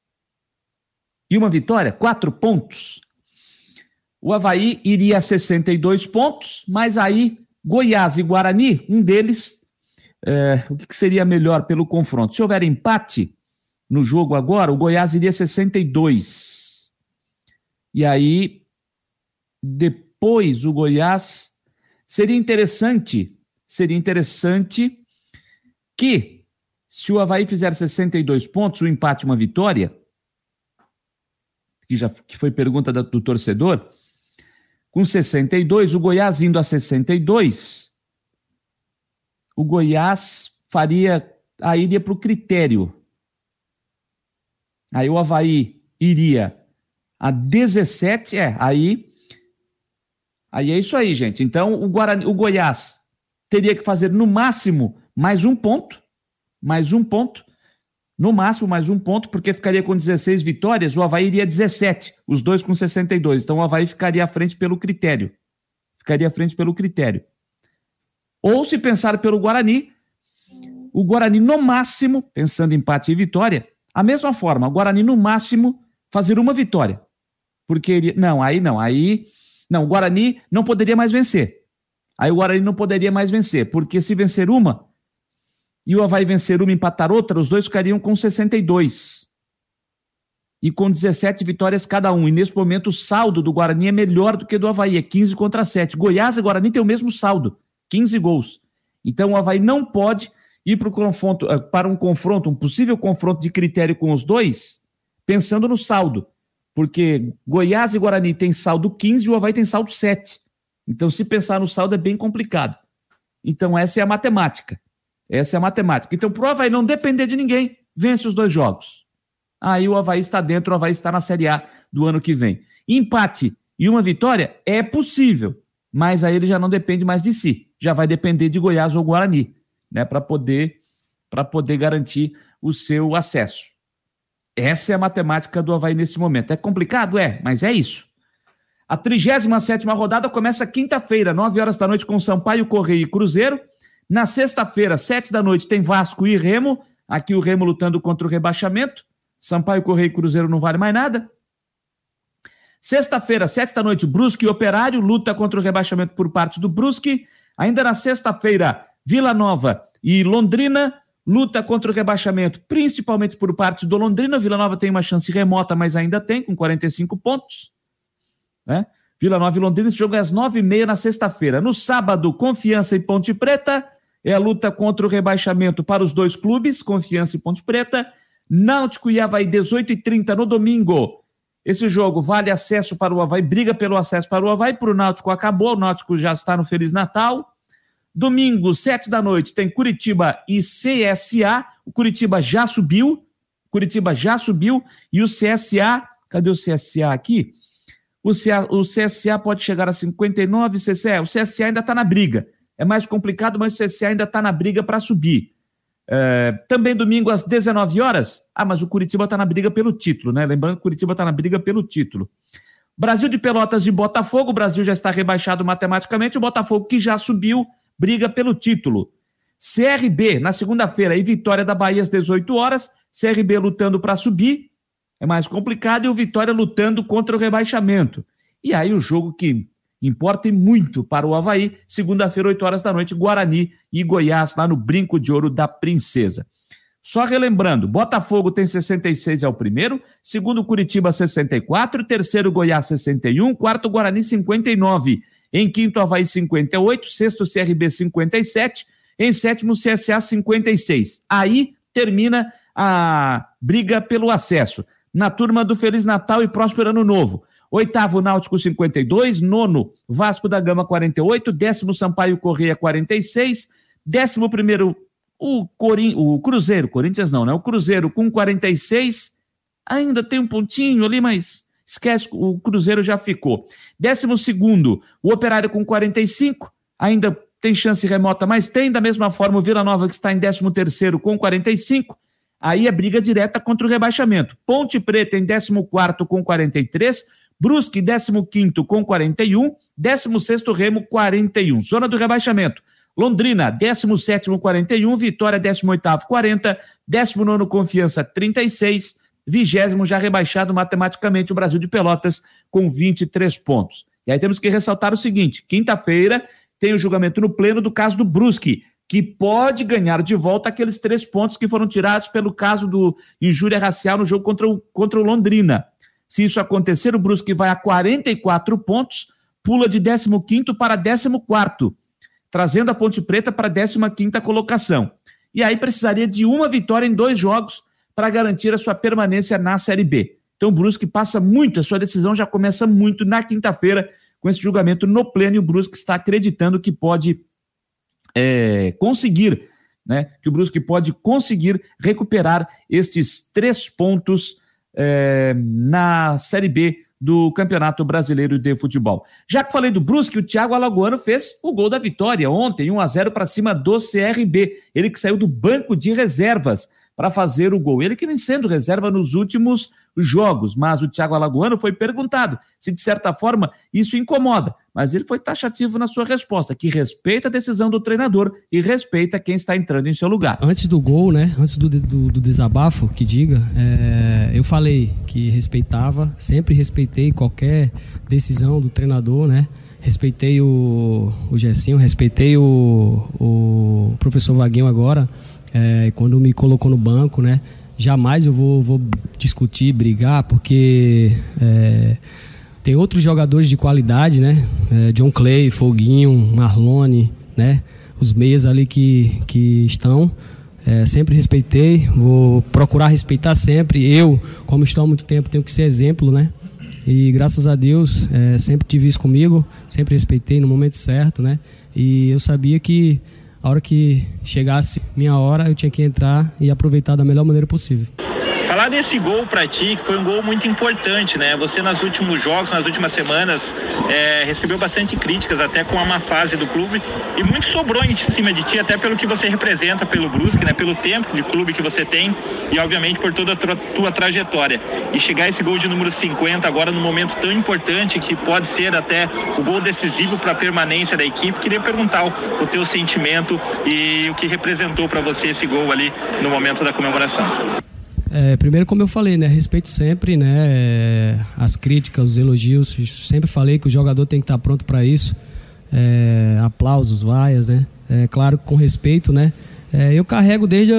[SPEAKER 1] e uma vitória, quatro pontos, o Havaí iria a 62 pontos, mas aí Goiás e Guarani, um deles, é, o que seria melhor pelo confronto? Se houver empate no jogo agora, o Goiás iria a 62. E aí, depois o Goiás. Seria interessante, seria interessante que se o Havaí fizer 62 pontos, um empate uma vitória, que já que foi pergunta do torcedor, com 62, o Goiás indo a 62, o Goiás faria, aí iria para o critério. Aí o Havaí iria a 17, é, aí aí é isso aí, gente. Então o Guarani, o Goiás teria que fazer no máximo mais um ponto mais um ponto, no máximo mais um ponto, porque ficaria com 16 vitórias, o Havaí iria 17, os dois com 62. Então o Havaí ficaria à frente pelo critério. Ficaria à frente pelo critério. Ou se pensar pelo Guarani, o Guarani no máximo, pensando em empate e vitória, a mesma forma, o Guarani no máximo fazer uma vitória. Porque ele, não, aí não, aí não, o Guarani não poderia mais vencer. Aí o Guarani não poderia mais vencer, porque se vencer uma, e o Havaí vencer uma e empatar outra, os dois ficariam com 62. E com 17 vitórias cada um. E nesse momento o saldo do Guarani é melhor do que do Havaí, é 15 contra 7. Goiás e Guarani têm o mesmo saldo, 15 gols. Então o Havaí não pode ir para, confronto, eh, para um confronto, um possível confronto de critério com os dois, pensando no saldo. Porque Goiás e Guarani têm saldo 15 e o Havaí tem saldo 7. Então, se pensar no saldo é bem complicado. Então, essa é a matemática. Essa é a matemática. Então, o Havaí não depender de ninguém, vence os dois jogos. Aí o Havaí está dentro, o Havaí está na Série A do ano que vem. Empate e uma vitória é possível, mas aí ele já não depende mais de si. Já vai depender de Goiás ou Guarani, né, para poder poder garantir o seu acesso. Essa é a matemática do Havaí nesse momento. É complicado? É, mas é isso. A 37 rodada começa quinta-feira, 9 horas da noite, com Sampaio, Correio e Cruzeiro. Na sexta-feira, sete da noite, tem Vasco e Remo. Aqui o Remo lutando contra o rebaixamento. Sampaio, Correio e Cruzeiro não vale mais nada. Sexta-feira, sete da noite, Brusque e Operário, luta contra o rebaixamento por parte do Brusque. Ainda na sexta-feira, Vila Nova e Londrina, luta contra o rebaixamento, principalmente por parte do Londrina. Vila Nova tem uma chance remota, mas ainda tem, com 45 pontos. Né? Vila Nova e Londrina. Esse jogo é às nove e meia na sexta-feira. No sábado, Confiança e Ponte Preta. É a luta contra o rebaixamento para os dois clubes, Confiança e Ponte Preta. Náutico e Havaí, 18 e 30 no domingo. Esse jogo vale acesso para o Havaí, briga pelo acesso para o Havaí, para o Náutico acabou, o Náutico já está no Feliz Natal. Domingo, sete da noite, tem Curitiba e CSA. O Curitiba já subiu, Curitiba já subiu, e o CSA, cadê o CSA aqui? O, CA, o CSA pode chegar a 59, CSA, o CSA ainda está na briga. É mais complicado, mas o CSA ainda está na briga para subir. É, também domingo às 19 horas. Ah, mas o Curitiba está na briga pelo título, né? Lembrando que o Curitiba está na briga pelo título. Brasil de Pelotas e Botafogo. O Brasil já está rebaixado matematicamente. O Botafogo, que já subiu, briga pelo título. CRB, na segunda-feira, e Vitória da Bahia às 18 horas. CRB lutando para subir. É mais complicado. E o Vitória lutando contra o rebaixamento. E aí o jogo que importa muito para o Havaí. Segunda-feira, 8 horas da noite, Guarani e Goiás, lá no Brinco de Ouro da Princesa. Só relembrando, Botafogo tem 66 é o primeiro, segundo Curitiba 64, terceiro Goiás 61, quarto Guarani 59, em quinto Havaí 58, sexto CRB 57, em sétimo CSA 56. Aí termina a briga pelo acesso. Na turma do Feliz Natal e Próspero Ano Novo. Oitavo, Náutico 52. Nono, Vasco da Gama 48. Décimo, Sampaio Correia 46. Décimo primeiro, o, Corin... o Cruzeiro. Corinthians não, né? O Cruzeiro com 46. Ainda tem um pontinho ali, mas esquece, o Cruzeiro já ficou. Décimo segundo, o Operário com 45. Ainda tem chance remota, mas tem. Da mesma forma, o Vila Nova, que está em décimo terceiro com 45. Aí é briga direta contra o rebaixamento. Ponte Preta em 14 com 43. Brusque, 15 com 41. 16 Remo, 41. Zona do rebaixamento. Londrina, 17 41. Vitória, 18 40. 19 Confiança, 36. Vigésimo já rebaixado matematicamente o Brasil de Pelotas com 23 pontos. E aí temos que ressaltar o seguinte: quinta-feira tem o julgamento no pleno do caso do Brusque, que pode ganhar de volta aqueles três pontos que foram tirados pelo caso do injúria racial no jogo contra o, contra o Londrina. Se isso acontecer, o Brusque vai a 44 pontos, pula de 15 para 14, trazendo a Ponte Preta para a 15 colocação. E aí precisaria de uma vitória em dois jogos para garantir a sua permanência na Série B. Então o Brusque passa muito, a sua decisão já começa muito na quinta-feira com esse julgamento no pleno e o Brusque está acreditando que pode é, conseguir, né, que o Brusque pode conseguir recuperar estes três pontos é, na Série B do Campeonato Brasileiro de Futebol. Já que falei do Brusque, o Thiago Alagoano fez o gol da vitória ontem, 1 a 0 para cima do CRB. Ele que saiu do banco de reservas para fazer o gol. Ele que vem sendo reserva nos últimos jogos, mas o Thiago Alagoano foi perguntado se de certa forma isso incomoda, mas ele foi taxativo na sua resposta, que respeita a decisão do treinador e respeita quem está entrando em seu lugar.
[SPEAKER 8] Antes do gol, né, antes do, do, do desabafo, que diga, é, eu falei que respeitava, sempre respeitei qualquer decisão do treinador, né, respeitei o, o Gessinho, respeitei o, o professor Vaguinho agora, é, quando me colocou no banco, né, jamais eu vou, vou discutir, brigar, porque é, tem outros jogadores de qualidade, né? É, John Clay, Foguinho, Marlone, né? Os meias ali que, que estão. É, sempre respeitei, vou procurar respeitar sempre. Eu, como estou há muito tempo, tenho que ser exemplo, né? E graças a Deus, é, sempre tive isso comigo, sempre respeitei no momento certo, né? E eu sabia que a hora que chegasse minha hora, eu tinha que entrar e aproveitar da melhor maneira possível.
[SPEAKER 9] Falar desse gol para ti, que foi um gol muito importante, né? Você nos últimos jogos, nas últimas semanas, é, recebeu bastante críticas, até com a má fase do clube, e muito sobrou em cima de ti, até pelo que você representa pelo Brusque, né? Pelo tempo de clube que você tem e, obviamente, por toda a tua, tua trajetória. E chegar esse gol de número 50 agora num momento tão importante que pode ser até o gol decisivo para a permanência da equipe, queria perguntar o, o teu sentimento e o que representou para você esse gol ali no momento da comemoração.
[SPEAKER 8] É, primeiro, como eu falei, né, respeito sempre, né, as críticas, os elogios. Sempre falei que o jogador tem que estar pronto para isso. É, aplausos, vaias, né? É, claro, com respeito, né? É, eu carrego desde,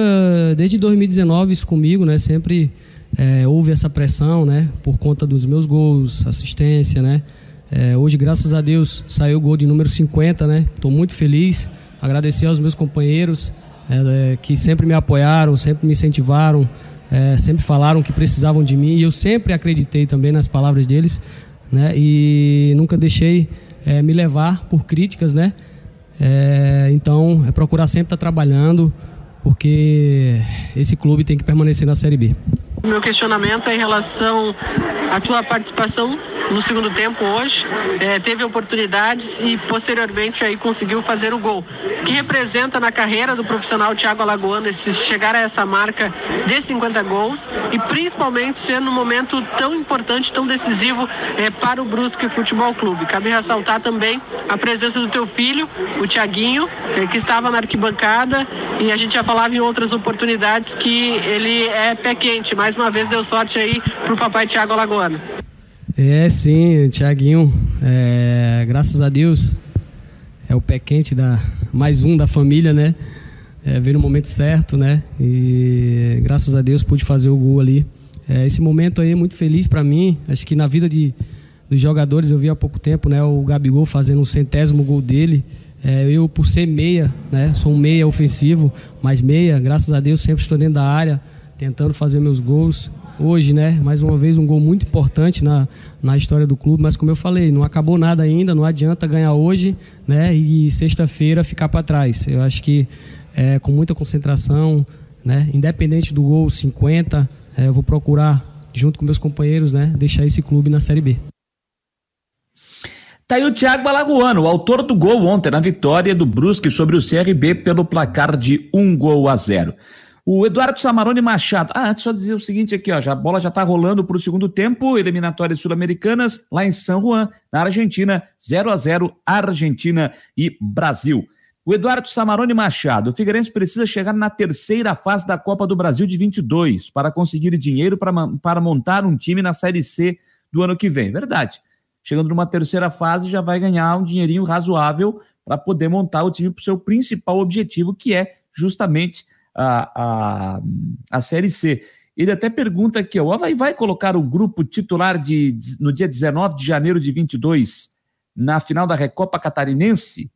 [SPEAKER 8] desde 2019 isso comigo, né? Sempre é, houve essa pressão, né? Por conta dos meus gols, assistência, né? É, hoje, graças a Deus, saiu o gol de número 50, né? Estou muito feliz. Agradecer aos meus companheiros é, que sempre me apoiaram, sempre me incentivaram, é, sempre falaram que precisavam de mim e eu sempre acreditei também nas palavras deles, né? E nunca deixei é, me levar por críticas, né? É, então, é procurar sempre estar trabalhando, porque esse clube tem que permanecer na Série B.
[SPEAKER 10] Meu questionamento é em relação à tua participação no segundo tempo hoje. É, teve oportunidades e posteriormente aí conseguiu fazer o gol. O que representa na carreira do profissional Thiago Alagoano esse chegar a essa marca de 50 gols e principalmente ser num momento tão importante, tão decisivo é, para o Brusque Futebol Clube. Cabe ressaltar também a presença do teu filho, o Tiaguinho, é, que estava na arquibancada e a gente já falava em outras oportunidades que ele é pé quente, mais uma vez deu sorte aí para o papai Thiago Alagoano.
[SPEAKER 8] É, sim, Tiaguinho, é, graças a Deus, é o pé quente da mais um da família, né? É, veio no momento certo, né? E graças a Deus pude fazer o gol ali. É, esse momento aí é muito feliz para mim. Acho que na vida de, dos jogadores eu vi há pouco tempo, né? O Gabigol fazendo um centésimo gol dele. É, eu, por ser meia, né? Sou um meia ofensivo, mas meia, graças a Deus, sempre estou dentro da área, tentando fazer meus gols hoje, né? Mais uma vez um gol muito importante na, na história do clube, mas como eu falei, não acabou nada ainda, não adianta ganhar hoje, né? E sexta-feira ficar para trás. Eu acho que é, com muita concentração, né? Independente do gol 50, é, eu vou procurar junto com meus companheiros, né? Deixar esse clube na Série B.
[SPEAKER 1] Tá aí o Thiago Balaguano, o autor do gol ontem na vitória do Brusque sobre o CRB pelo placar de um gol a zero. O Eduardo Samarone Machado. Ah, antes só dizer o seguinte aqui, ó. Já, a bola já está rolando para o segundo tempo. Eliminatórias sul-americanas lá em São Juan, na Argentina. 0 a 0 Argentina e Brasil. O Eduardo Samarone Machado. O Figueirense precisa chegar na terceira fase da Copa do Brasil de 22 para conseguir dinheiro para, para montar um time na Série C do ano que vem. Verdade. Chegando numa terceira fase, já vai ganhar um dinheirinho razoável para poder montar o time para o seu principal objetivo, que é justamente a, a, a Série C. Ele até pergunta aqui, o Havaí vai colocar o grupo titular de, no dia 19 de janeiro de 22 na final da Recopa Catarinense?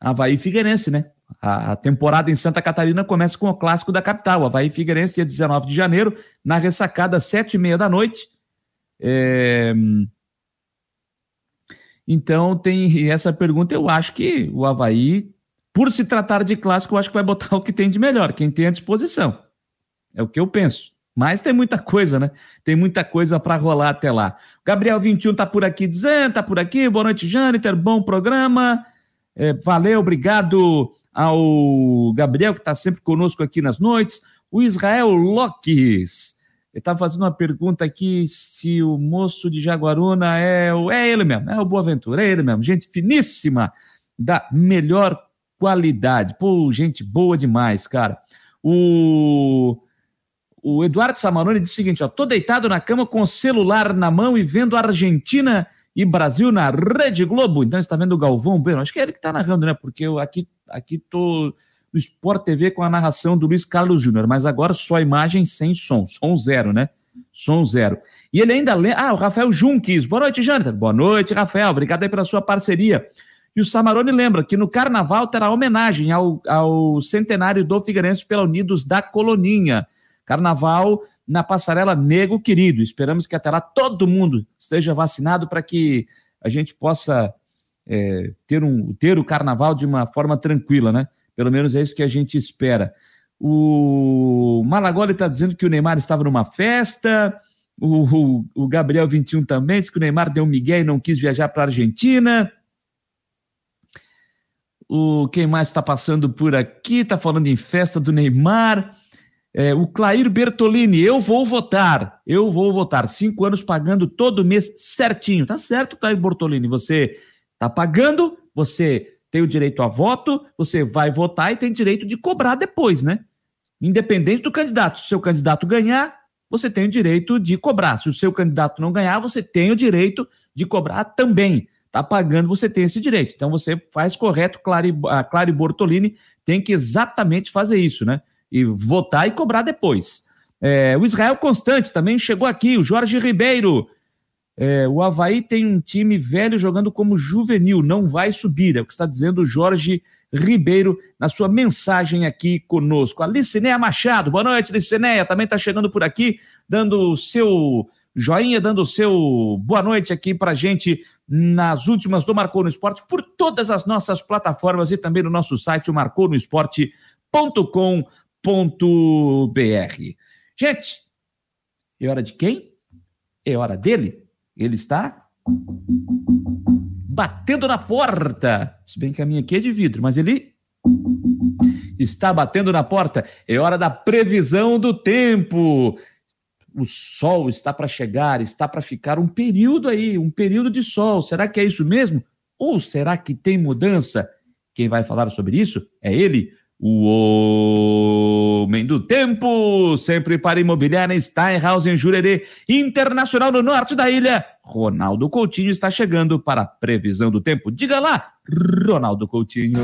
[SPEAKER 1] Havaí Figueirense, né? A, a temporada em Santa Catarina começa com o clássico da capital, Havaí Figueirense, dia 19 de janeiro, na ressacada, sete e meia da noite. É... Então tem essa pergunta, eu acho que o Havaí por se tratar de clássico, eu acho que vai botar o que tem de melhor, quem tem à disposição. É o que eu penso. Mas tem muita coisa, né? Tem muita coisa para rolar até lá. Gabriel 21 tá por aqui dizendo, tá por aqui. Boa noite, Jâniter. Bom programa. É, valeu, obrigado ao Gabriel, que está sempre conosco aqui nas noites. O Israel Lopes. Ele estava fazendo uma pergunta aqui se o moço de Jaguaruna é o. É ele mesmo, é o Boaventura, é ele mesmo. Gente finíssima, da melhor qualidade. Pô, gente boa demais, cara. O, o Eduardo Samaroni disse o seguinte: ó, tô deitado na cama com o celular na mão e vendo Argentina e Brasil na Rede Globo. Então está vendo o Galvão Bueno. Acho que é ele que está narrando, né? Porque eu aqui, aqui tô no Sport TV com a narração do Luiz Carlos Júnior, mas agora só imagem sem som, som zero, né? Som zero. E ele ainda lê. Ah, o Rafael Junques. Boa noite, Jâniter. Boa noite, Rafael. Obrigado aí pela sua parceria. E o Samarone lembra que no carnaval terá homenagem ao, ao centenário do Figueirense pela Unidos da Coloninha. Carnaval na passarela Nego Querido. Esperamos que até lá todo mundo esteja vacinado para que a gente possa é, ter, um, ter o carnaval de uma forma tranquila, né? Pelo menos é isso que a gente espera. O Malagoli está dizendo que o Neymar estava numa festa. O, o, o Gabriel 21 também disse que o Neymar deu um migué e não quis viajar para a Argentina. O quem mais está passando por aqui? Está falando em festa do Neymar. É, o Clair Bertolini, eu vou votar. Eu vou votar. Cinco anos pagando todo mês certinho. Tá certo, Clair Bertolini? Você está pagando, você tem o direito a voto, você vai votar e tem direito de cobrar depois, né? Independente do candidato. Se o seu candidato ganhar, você tem o direito de cobrar. Se o seu candidato não ganhar, você tem o direito de cobrar também está pagando, você tem esse direito. Então você faz correto, Clary, a Clary Bortolini tem que exatamente fazer isso, né? E votar e cobrar depois. É, o Israel Constante também chegou aqui, o Jorge Ribeiro. É, o Havaí tem um time velho jogando como juvenil, não vai subir, é o que está dizendo o Jorge Ribeiro na sua mensagem aqui conosco. A Licineia Machado, boa noite, Licineia, também está chegando por aqui, dando o seu joinha, dando o seu boa noite aqui para gente nas últimas do Marcou no Esporte, por todas as nossas plataformas e também no nosso site, o marconoesporte.com.br. Gente, é hora de quem? É hora dele? Ele está batendo na porta. Se bem que a minha aqui é de vidro, mas ele está batendo na porta. É hora da previsão do tempo. O sol está para chegar, está para ficar um período aí, um período de sol. Será que é isso mesmo? Ou será que tem mudança? Quem vai falar sobre isso é ele, o homem do tempo, sempre para imobiliária Steinhaus em Jurerê, Internacional no norte da ilha. Ronaldo Coutinho está chegando para a previsão do tempo. Diga lá, Ronaldo Coutinho.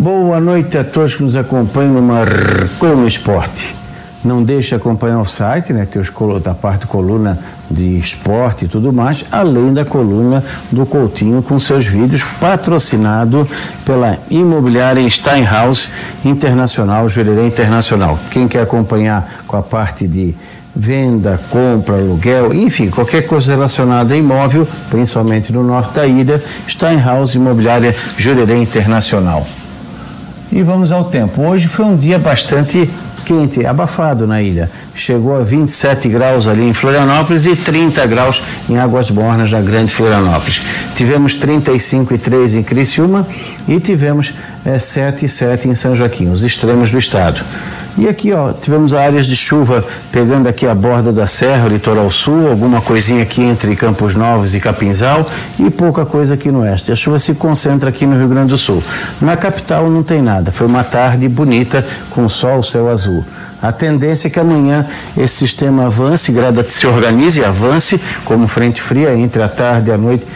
[SPEAKER 11] Boa noite a todos que nos acompanham no Marcou no Esporte não deixe de acompanhar o site, né? Tem os, da parte coluna de esporte e tudo mais, além da coluna do Coutinho com seus vídeos, patrocinado pela imobiliária Steinhaus Internacional, Jurerê Internacional. Quem quer acompanhar com a parte de venda, compra, aluguel, enfim, qualquer coisa relacionada a imóvel, principalmente no norte da ilha, Steinhaus Imobiliária Jurerê Internacional. E vamos ao tempo. Hoje foi um dia bastante quente, abafado na ilha. Chegou a 27 graus ali em Florianópolis e 30 graus em Águas Bornas, na Grande Florianópolis. Tivemos 35,3 em Criciúma e tivemos é, 7,7 em São Joaquim, os extremos do estado. E aqui, ó, tivemos áreas de chuva pegando aqui a borda da serra, litoral sul, alguma coisinha aqui entre Campos Novos e Capinzal e pouca coisa aqui no oeste. A chuva se concentra aqui no Rio Grande do Sul. Na capital não tem nada. Foi uma tarde bonita com sol, céu azul. A tendência é que amanhã esse sistema avance, se organize e avance como frente fria entre a tarde e a noite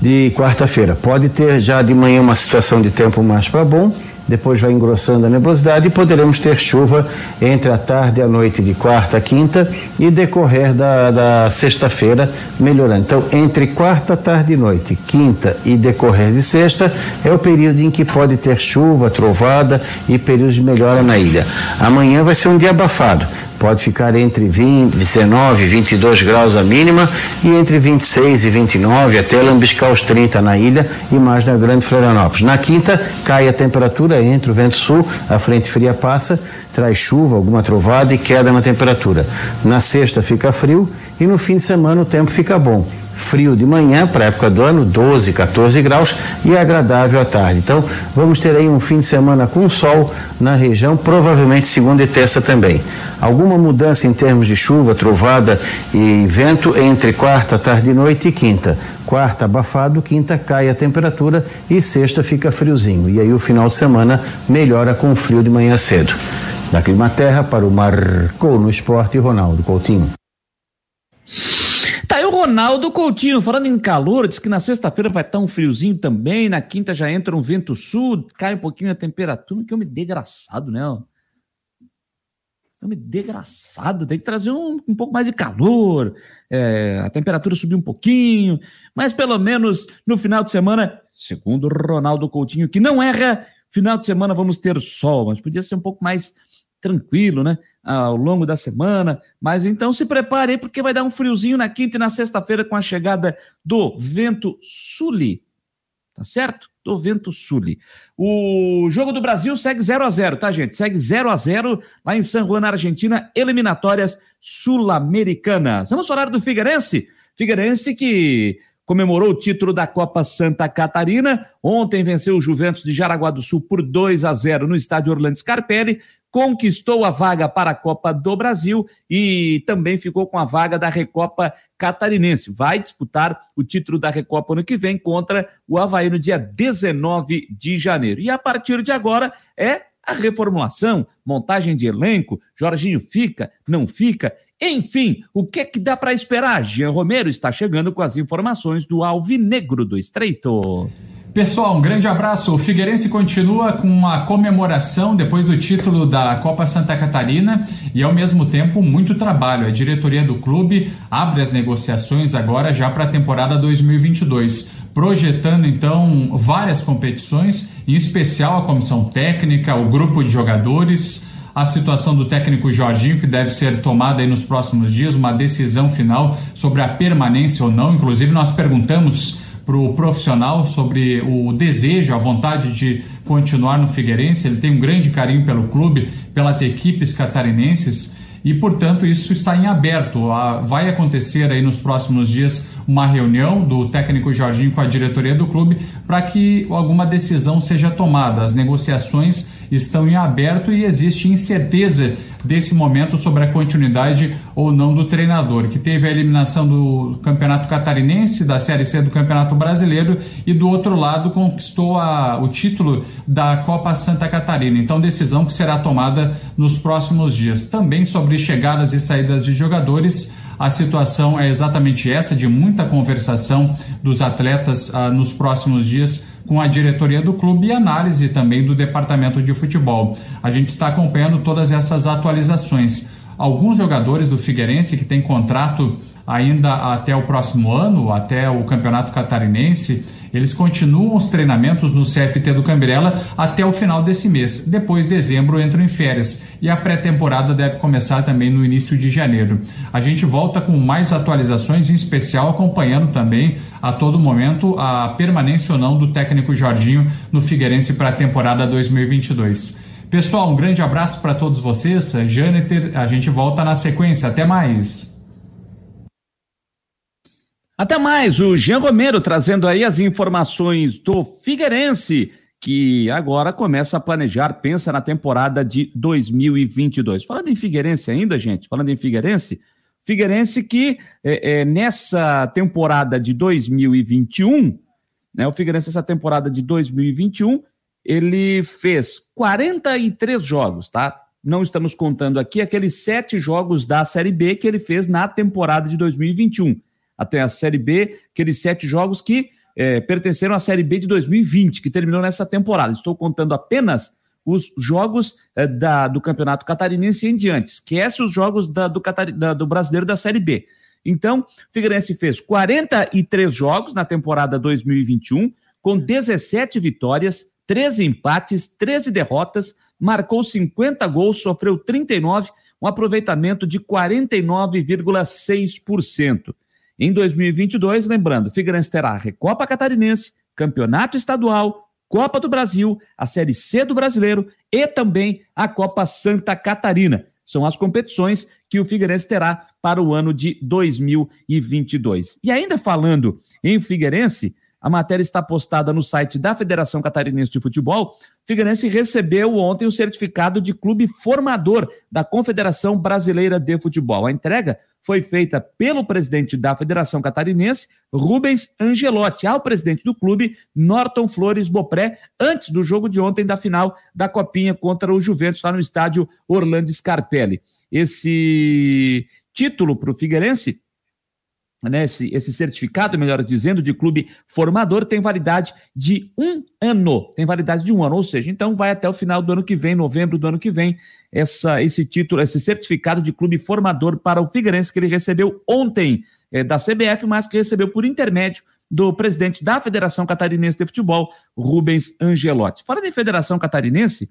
[SPEAKER 11] de quarta-feira. Pode ter já de manhã uma situação de tempo mais para bom depois vai engrossando a nebulosidade e poderemos ter chuva entre a tarde e a noite de quarta a quinta e decorrer da, da sexta-feira melhorando. Então, entre quarta, tarde e noite, quinta e decorrer de sexta é o período em que pode ter chuva, trovada e períodos de melhora na ilha. Amanhã vai ser um dia abafado pode ficar entre 20, 19 e 22 graus a mínima e entre 26 e 29 até lambiscar os 30 na ilha e mais na Grande Florianópolis. Na quinta cai a temperatura, entre o vento sul, a frente fria passa, traz chuva, alguma trovada e queda na temperatura. Na sexta fica frio e no fim de semana o tempo fica bom frio de manhã para a época do ano, 12, 14 graus e agradável à tarde. Então, vamos ter aí um fim de semana com sol na região, provavelmente segunda e terça também. Alguma mudança em termos de chuva, trovada e vento entre quarta, tarde noite e quinta. Quarta abafado, quinta cai a temperatura e sexta fica friozinho. E aí o final de semana melhora com o frio de manhã cedo. Da Climaterra para o Marcou no Esporte, Ronaldo Coutinho.
[SPEAKER 1] Ronaldo Coutinho, falando em calor, diz que na sexta-feira vai estar um friozinho também, na quinta já entra um vento sul, cai um pouquinho a temperatura, que homem degraçado, né? Homem degraçado, tem que trazer um, um pouco mais de calor, é, a temperatura subir um pouquinho, mas pelo menos no final de semana, segundo Ronaldo Coutinho, que não erra, final de semana vamos ter sol, mas podia ser um pouco mais tranquilo, né? Ao longo da semana. Mas então se prepare porque vai dar um friozinho na quinta e na sexta-feira com a chegada do vento suli. Tá certo? Do vento suli. O jogo do Brasil segue 0 a 0 tá, gente? Segue 0 a 0 lá em San Juan, na Argentina, eliminatórias sul-americanas. Vamos falar do Figueirense? Figueirense que comemorou o título da Copa Santa Catarina. Ontem venceu o Juventus de Jaraguá do Sul por 2 a 0 no estádio Orlando Scarpelli conquistou a vaga para a Copa do Brasil e também ficou com a vaga da Recopa Catarinense. Vai disputar o título da Recopa ano que vem contra o Havaí no dia 19 de janeiro. E a partir de agora é a reformulação, montagem de elenco, Jorginho fica, não fica, enfim, o que é que dá para esperar? Jean Romero está chegando com as informações do Alvinegro do Estreito.
[SPEAKER 12] Pessoal, um grande abraço. O Figueirense continua com uma comemoração depois do título da Copa Santa Catarina e, ao mesmo tempo, muito trabalho. A diretoria do clube abre as negociações agora já para a temporada 2022, projetando então várias competições, em especial a comissão técnica, o grupo de jogadores a situação do técnico Jorginho, que deve ser tomada nos próximos dias, uma decisão final sobre a permanência ou não. Inclusive, nós perguntamos para o profissional sobre o desejo, a vontade de continuar no Figueirense. Ele tem um grande carinho pelo clube, pelas equipes catarinenses e, portanto, isso está em aberto. Vai acontecer aí nos próximos dias uma reunião do técnico Jorginho com a diretoria do clube para que alguma decisão seja tomada. As negociações estão em aberto e existe incerteza desse momento sobre a continuidade ou não do treinador, que teve a eliminação do Campeonato Catarinense, da Série C do Campeonato Brasileiro e do outro lado conquistou a, o título da Copa Santa Catarina. Então, decisão que será tomada nos próximos dias. Também sobre chegadas e saídas de jogadores. A situação é exatamente essa, de muita conversação dos atletas ah, nos próximos dias com a diretoria do clube e análise também do departamento de futebol. A gente está acompanhando todas essas atualizações. Alguns jogadores do Figueirense que têm contrato ainda até o próximo ano, até o Campeonato Catarinense, eles continuam os treinamentos no CFT do Cambirela até o final desse mês. Depois, de dezembro, entram em férias e a pré-temporada deve começar também no início de janeiro. A gente volta com mais atualizações, em especial acompanhando também a todo momento a permanência ou não do técnico Jorginho no Figueirense para a temporada 2022. Pessoal, um grande abraço para todos vocês. Jâniter, a gente volta na sequência. Até mais.
[SPEAKER 1] Até mais, o Jean Romero trazendo aí as informações do Figueirense, que agora começa a planejar, pensa na temporada de 2022. Falando em Figueirense ainda, gente, falando em Figueirense, Figueirense que é, é, nessa temporada de 2021, né, o Figueirense essa temporada de 2021, ele fez 43 jogos, tá? Não estamos contando aqui aqueles sete jogos da Série B que ele fez na temporada de 2021 até a Série B, aqueles sete jogos que é, pertenceram à Série B de 2020, que terminou nessa temporada. Estou contando apenas os jogos é, da, do Campeonato Catarinense em diante. Esquece os jogos da, do, da, do Brasileiro da Série B. Então, Figueirense fez 43 jogos na temporada 2021, com 17 vitórias, 13 empates, 13 derrotas, marcou 50 gols, sofreu 39, um aproveitamento de 49,6%. Em 2022, lembrando, Figueirense terá a Recopa Catarinense, Campeonato Estadual, Copa do Brasil, a Série C do Brasileiro e também a Copa Santa Catarina. São as competições que o Figueirense terá para o ano de 2022. E ainda falando em Figueirense, a matéria está postada no site da Federação Catarinense de Futebol. Figueirense recebeu ontem o certificado de clube formador da Confederação Brasileira de Futebol. A entrega foi feita pelo presidente da Federação Catarinense, Rubens Angelotti, ao presidente do clube, Norton Flores Bopré, antes do jogo de ontem da final da Copinha contra o Juventus, lá no estádio Orlando Scarpelli. Esse título para o Figueirense né, esse, esse, certificado, melhor dizendo, de clube formador tem validade de um ano. Tem validade de um ano, ou seja, então vai até o final do ano que vem, novembro do ano que vem, essa, esse título, esse certificado de clube formador para o Figueirense que ele recebeu ontem é, da CBF, mas que recebeu por intermédio do presidente da Federação Catarinense de Futebol, Rubens Angelotti. Falando em Federação Catarinense,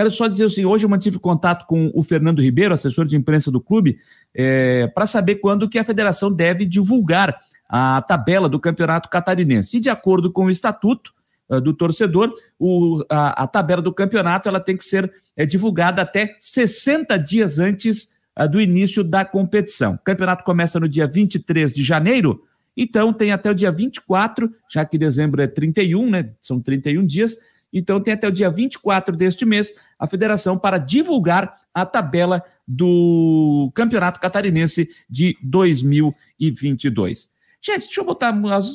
[SPEAKER 1] quero só dizer assim, hoje eu mantive contato com o Fernando Ribeiro, assessor de imprensa do clube, é, para saber quando que a federação deve divulgar a tabela do campeonato catarinense. E de acordo com o estatuto uh, do torcedor, o, a, a, tabela do campeonato ela tem que ser é, divulgada até 60 dias antes uh, do início da competição. O campeonato começa no dia 23 de janeiro, então tem até o dia 24, já que dezembro é 31, né? São 31 dias. Então tem até o dia 24 deste mês a federação para divulgar a tabela do Campeonato Catarinense de 2022. Gente, deixa eu botar.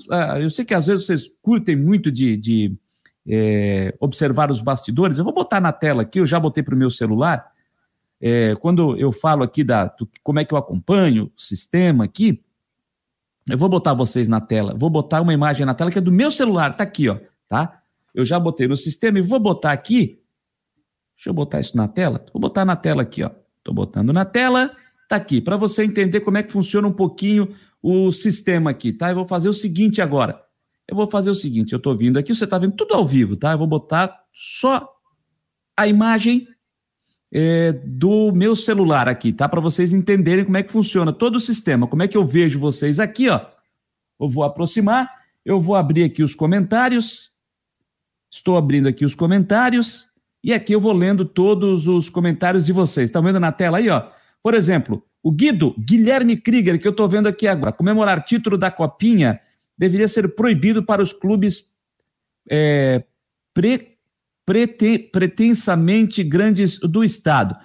[SPEAKER 1] Ah, eu sei que às vezes vocês curtem muito de, de é, observar os bastidores. Eu vou botar na tela aqui, eu já botei para o meu celular. É, quando eu falo aqui da do, como é que eu acompanho o sistema aqui, eu vou botar vocês na tela. Vou botar uma imagem na tela que é do meu celular, tá aqui, ó. tá? Eu já botei no sistema e vou botar aqui. Deixa eu botar isso na tela. Vou botar na tela aqui, ó. Tô botando na tela, tá aqui, para você entender como é que funciona um pouquinho o sistema aqui, tá? Eu vou fazer o seguinte agora. Eu vou fazer o seguinte, eu tô vindo aqui, você tá vendo tudo ao vivo, tá? Eu vou botar só a imagem é, do meu celular aqui, tá? Para vocês entenderem como é que funciona todo o sistema, como é que eu vejo vocês aqui, ó. Eu vou aproximar, eu vou abrir aqui os comentários. Estou abrindo aqui os comentários e aqui eu vou lendo todos os comentários de vocês. Estão vendo na tela aí, ó? Por exemplo, o Guido Guilherme Krieger, que eu estou vendo aqui agora, comemorar título da Copinha deveria ser proibido para os clubes é, pre, prete, pretensamente grandes do Estado.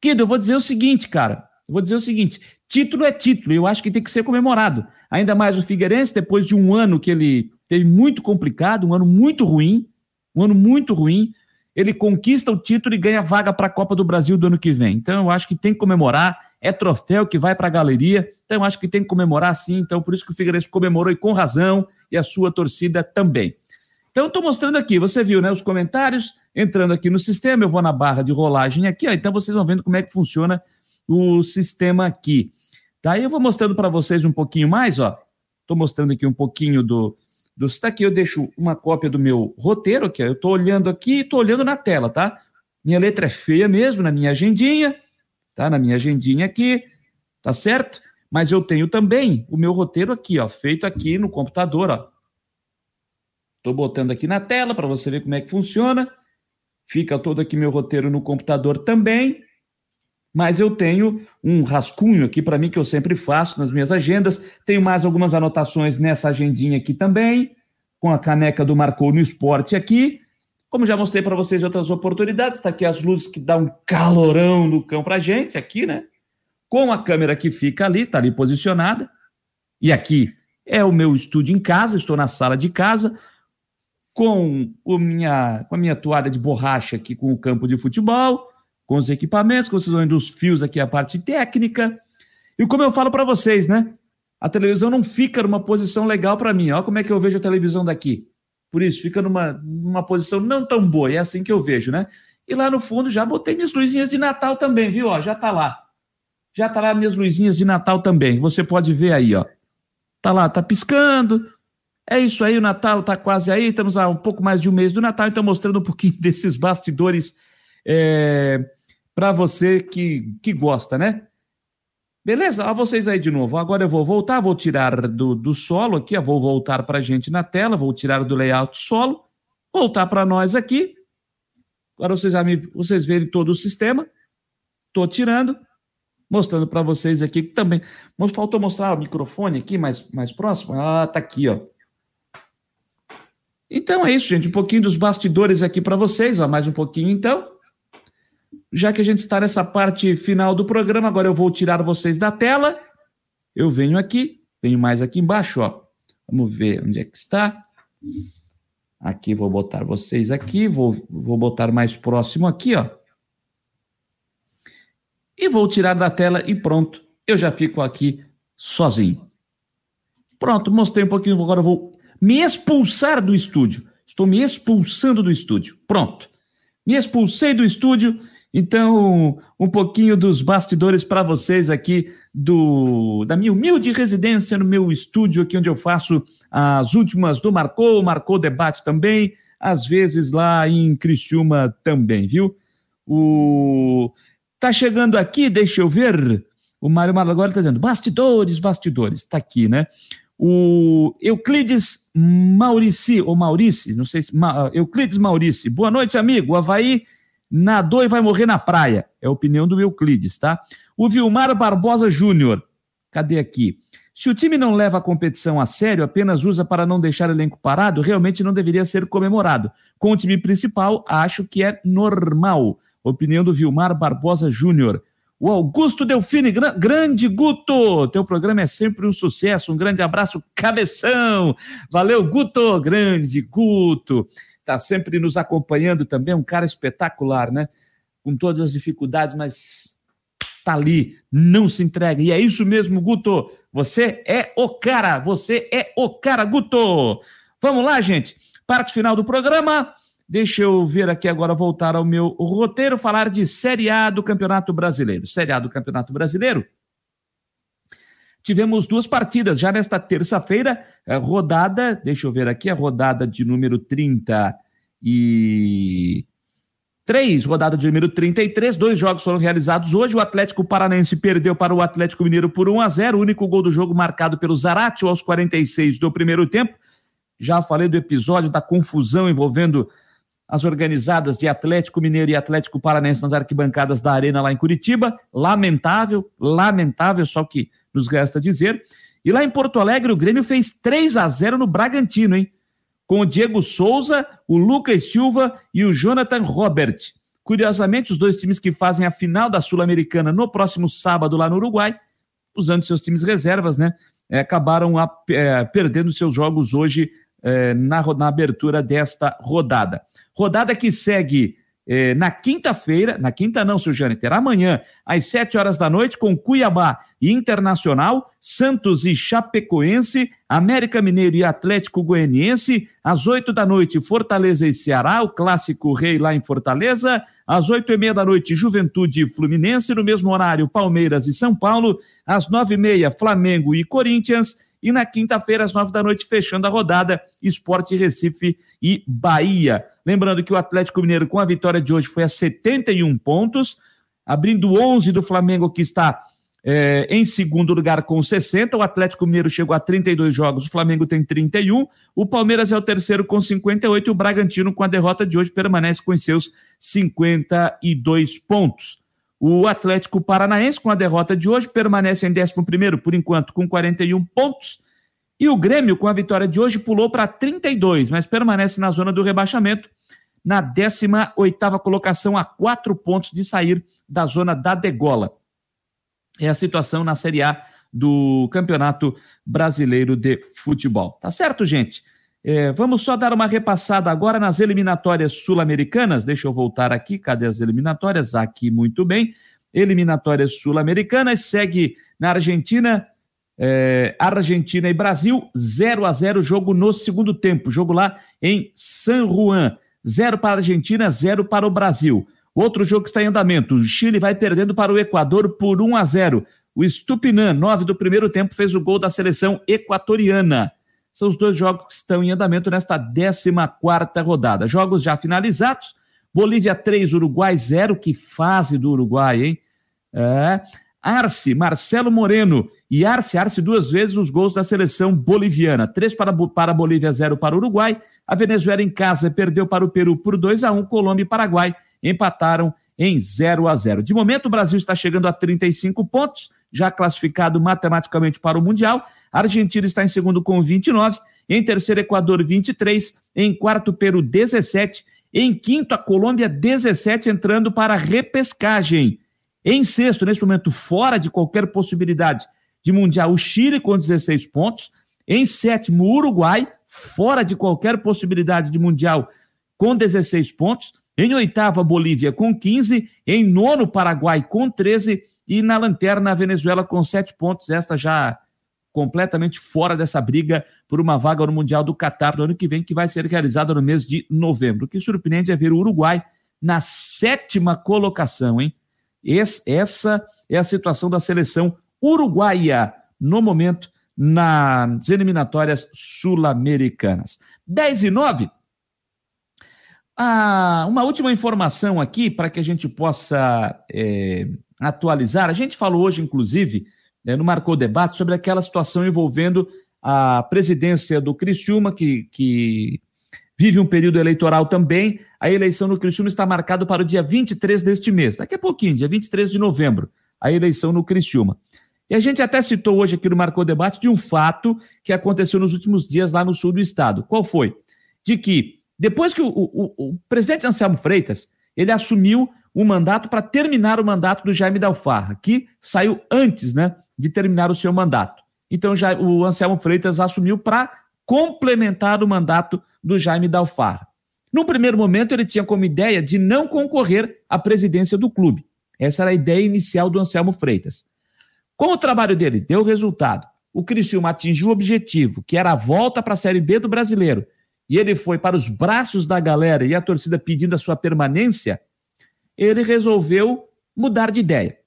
[SPEAKER 1] Guido, eu vou dizer o seguinte, cara. Eu vou dizer o seguinte: título é título, eu acho que tem que ser comemorado. Ainda mais o Figueirense, depois de um ano que ele teve muito complicado, um ano muito ruim, um ano muito ruim, ele conquista o título e ganha vaga para a Copa do Brasil do ano que vem. Então eu acho que tem que comemorar, é troféu que vai para a galeria, então eu acho que tem que comemorar sim, então por isso que o Figueirense comemorou e com razão, e a sua torcida também. Então estou mostrando aqui, você viu, né, os comentários, entrando aqui no sistema, eu vou na barra de rolagem aqui, ó, então vocês vão vendo como é que funciona o sistema aqui. Tá? E eu vou mostrando para vocês um pouquinho mais, ó. Estou mostrando aqui um pouquinho do, do. Está aqui, eu deixo uma cópia do meu roteiro, que eu estou olhando aqui e estou olhando na tela, tá? Minha letra é feia mesmo, na minha agendinha, tá? Na minha agendinha aqui, tá certo? Mas eu tenho também o meu roteiro aqui, ó, feito aqui no computador, ó. Estou botando aqui na tela para você ver como é que funciona. Fica todo aqui meu roteiro no computador também mas eu tenho um rascunho aqui para mim que eu sempre faço nas minhas agendas. Tenho mais algumas anotações nessa agendinha aqui também, com a caneca do Marcou no Esporte aqui. Como já mostrei para vocês outras oportunidades, está aqui as luzes que dão um calorão no cão para gente aqui, né? Com a câmera que fica ali, está ali posicionada. E aqui é o meu estúdio em casa, estou na sala de casa, com, o minha, com a minha toalha de borracha aqui com o campo de futebol com os equipamentos, com vocês vão dos fios aqui, a parte técnica. E como eu falo para vocês, né? A televisão não fica numa posição legal para mim. Olha como é que eu vejo a televisão daqui. Por isso, fica numa, numa posição não tão boa. É assim que eu vejo, né? E lá no fundo já botei minhas luzinhas de Natal também, viu? Ó, já tá lá. Já tá lá minhas luzinhas de Natal também. Você pode ver aí, ó. Tá lá, tá piscando. É isso aí, o Natal tá quase aí. Estamos há um pouco mais de um mês do Natal, então mostrando um pouquinho desses bastidores é, para você que, que gosta, né? Beleza? Olha vocês aí de novo. Agora eu vou voltar, vou tirar do, do solo aqui, vou voltar para a gente na tela, vou tirar do layout solo, voltar para nós aqui. Agora vocês, já me, vocês verem todo o sistema. Estou tirando, mostrando para vocês aqui que também. Faltou mostrar o microfone aqui mais, mais próximo. Ah, tá aqui, ó. Então é isso, gente. Um pouquinho dos bastidores aqui para vocês, ó. Mais um pouquinho então. Já que a gente está nessa parte final do programa, agora eu vou tirar vocês da tela. Eu venho aqui, venho mais aqui embaixo, ó. Vamos ver onde é que está. Aqui vou botar vocês aqui, vou, vou botar mais próximo aqui, ó. E vou tirar da tela e pronto. Eu já fico aqui sozinho. Pronto, mostrei um pouquinho, agora eu vou me expulsar do estúdio. Estou me expulsando do estúdio. Pronto. Me expulsei do estúdio então, um pouquinho dos bastidores para vocês aqui do da minha humilde residência no meu estúdio aqui onde eu faço as últimas do Marcou, Marcou Debate também, às vezes lá em Criciúma também, viu? O tá chegando aqui, deixa eu ver. O Mário Malagora está dizendo bastidores, bastidores, está aqui, né? O Euclides Maurici, ou Maurici, não sei se. Ma, Euclides Maurici, boa noite, amigo. O Havaí nadou e vai morrer na praia. É a opinião do Euclides, tá? O Vilmar Barbosa Júnior, cadê aqui? Se o time não leva a competição a sério, apenas usa para não deixar elenco parado, realmente não deveria ser comemorado. Com o time principal, acho que é normal. Opinião do Vilmar Barbosa Júnior. O Augusto Delfine, grande Guto, teu programa é sempre um sucesso. Um grande abraço, cabeção. Valeu, Guto, grande Guto está sempre nos acompanhando também, um cara espetacular, né? Com todas as dificuldades, mas está ali, não se entrega. E é isso mesmo, Guto. Você é o cara, você é o cara, Guto. Vamos lá, gente. Parte final do programa. Deixa eu ver aqui agora, voltar ao meu roteiro, falar de Série A do Campeonato Brasileiro. Série A do Campeonato Brasileiro. Tivemos duas partidas já nesta terça-feira, rodada, deixa eu ver aqui, a rodada de número 30 e Três, rodada de número 33, dois jogos foram realizados hoje. O Atlético Paranense perdeu para o Atlético Mineiro por 1 a 0 o único gol do jogo marcado pelo Zarate aos 46 do primeiro tempo. Já falei do episódio da confusão envolvendo as organizadas de Atlético Mineiro e Atlético Paranense nas arquibancadas da Arena lá em Curitiba. Lamentável, lamentável, só que nos resta dizer. E lá em Porto Alegre, o Grêmio fez 3 a 0 no Bragantino, hein? com o Diego Souza, o Lucas Silva e o Jonathan Robert. Curiosamente, os dois times que fazem a final da Sul-Americana no próximo sábado lá no Uruguai, usando seus times reservas, né? É, acabaram a, é, perdendo seus jogos hoje é, na, na abertura desta rodada. Rodada que segue é, na quinta-feira, na quinta não, seu Jâniter, amanhã, às sete horas da noite, com Cuiabá e Internacional, Santos e Chapecoense, América Mineiro e Atlético Goianiense, às oito da noite, Fortaleza e Ceará, o clássico rei lá em Fortaleza, às oito e meia da noite, Juventude e Fluminense, no mesmo horário, Palmeiras e São Paulo, às nove e meia, Flamengo e Corinthians, e na quinta-feira, às nove da noite, fechando a rodada, Esporte Recife e Bahia. Lembrando que o Atlético Mineiro, com a vitória de hoje, foi a 71 pontos, abrindo 11 do Flamengo, que está é, em segundo lugar com 60. O Atlético Mineiro chegou a 32 jogos, o Flamengo tem 31. O Palmeiras é o terceiro com 58 e o Bragantino, com a derrota de hoje, permanece com seus 52 pontos. O Atlético Paranaense, com a derrota de hoje, permanece em 11 por enquanto, com 41 pontos. E o Grêmio, com a vitória de hoje, pulou para 32, mas permanece na zona do rebaixamento, na 18 colocação, a quatro pontos de sair da zona da degola. É a situação na Série A do Campeonato Brasileiro de Futebol. Tá certo, gente? É, vamos só dar uma repassada agora nas eliminatórias sul-americanas. Deixa eu voltar aqui. Cadê as eliminatórias? Aqui, muito bem. Eliminatórias sul-americanas. Segue na Argentina. É, Argentina e Brasil, 0 a 0 jogo no segundo tempo. Jogo lá em San Juan. 0 para a Argentina, 0 para o Brasil. Outro jogo que está em andamento. O Chile vai perdendo para o Equador por 1 a 0. O Stupinan, 9 do primeiro tempo, fez o gol da seleção equatoriana. São os dois jogos que estão em andamento nesta 14 rodada. Jogos já finalizados. Bolívia 3, Uruguai 0. Que fase do Uruguai, hein? É. Arce, Marcelo Moreno e Arce, Arce duas vezes os gols da seleção boliviana. Três para, para a Bolívia, zero para o Uruguai. A Venezuela em casa perdeu para o Peru por 2 a 1 Colômbia e Paraguai empataram em 0 a 0 De momento, o Brasil está chegando a 35 pontos já classificado matematicamente para o Mundial. Argentina está em segundo com 29, em terceiro, Equador 23, em quarto, Peru 17, em quinto, a Colômbia 17, entrando para a repescagem. Em sexto, nesse momento, fora de qualquer possibilidade de Mundial, o Chile com 16 pontos. Em sétimo, Uruguai, fora de qualquer possibilidade de Mundial, com 16 pontos. Em oitavo, Bolívia com 15. Em nono, Paraguai com 13 e na lanterna, a Venezuela com sete pontos, esta já completamente fora dessa briga por uma vaga no Mundial do Catar do ano que vem, que vai ser realizada no mês de novembro. O que surpreende é ver o Uruguai na sétima colocação, hein? essa é a situação da seleção uruguaia no momento nas eliminatórias sul-americanas. 10 e 9. Ah, uma última informação aqui para que a gente possa é, atualizar. A gente falou hoje, inclusive, né, no Marcou Debate, sobre aquela situação envolvendo a presidência do Criciúma, que, que vive um período eleitoral também. A eleição no Criciúma está marcada para o dia 23 deste mês, daqui a pouquinho, dia 23 de novembro, a eleição no Criciúma. E a gente até citou hoje aqui no Marcou Debate de um fato que aconteceu nos últimos dias lá no sul do estado. Qual foi? De que, depois que o, o, o presidente Anselmo Freitas, ele assumiu um mandato para terminar o mandato do Jaime Dalfarra, que saiu antes né, de terminar o seu mandato. Então já, o Anselmo Freitas assumiu para complementar o mandato do Jaime Dalfarra. No primeiro momento, ele tinha como ideia de não concorrer à presidência do clube. Essa era a ideia inicial do Anselmo Freitas. Como o trabalho dele deu resultado, o Criciúma atingiu o objetivo, que era a volta para a Série B do Brasileiro, e ele foi para os braços da galera e a torcida pedindo a sua permanência, ele resolveu mudar de ideia.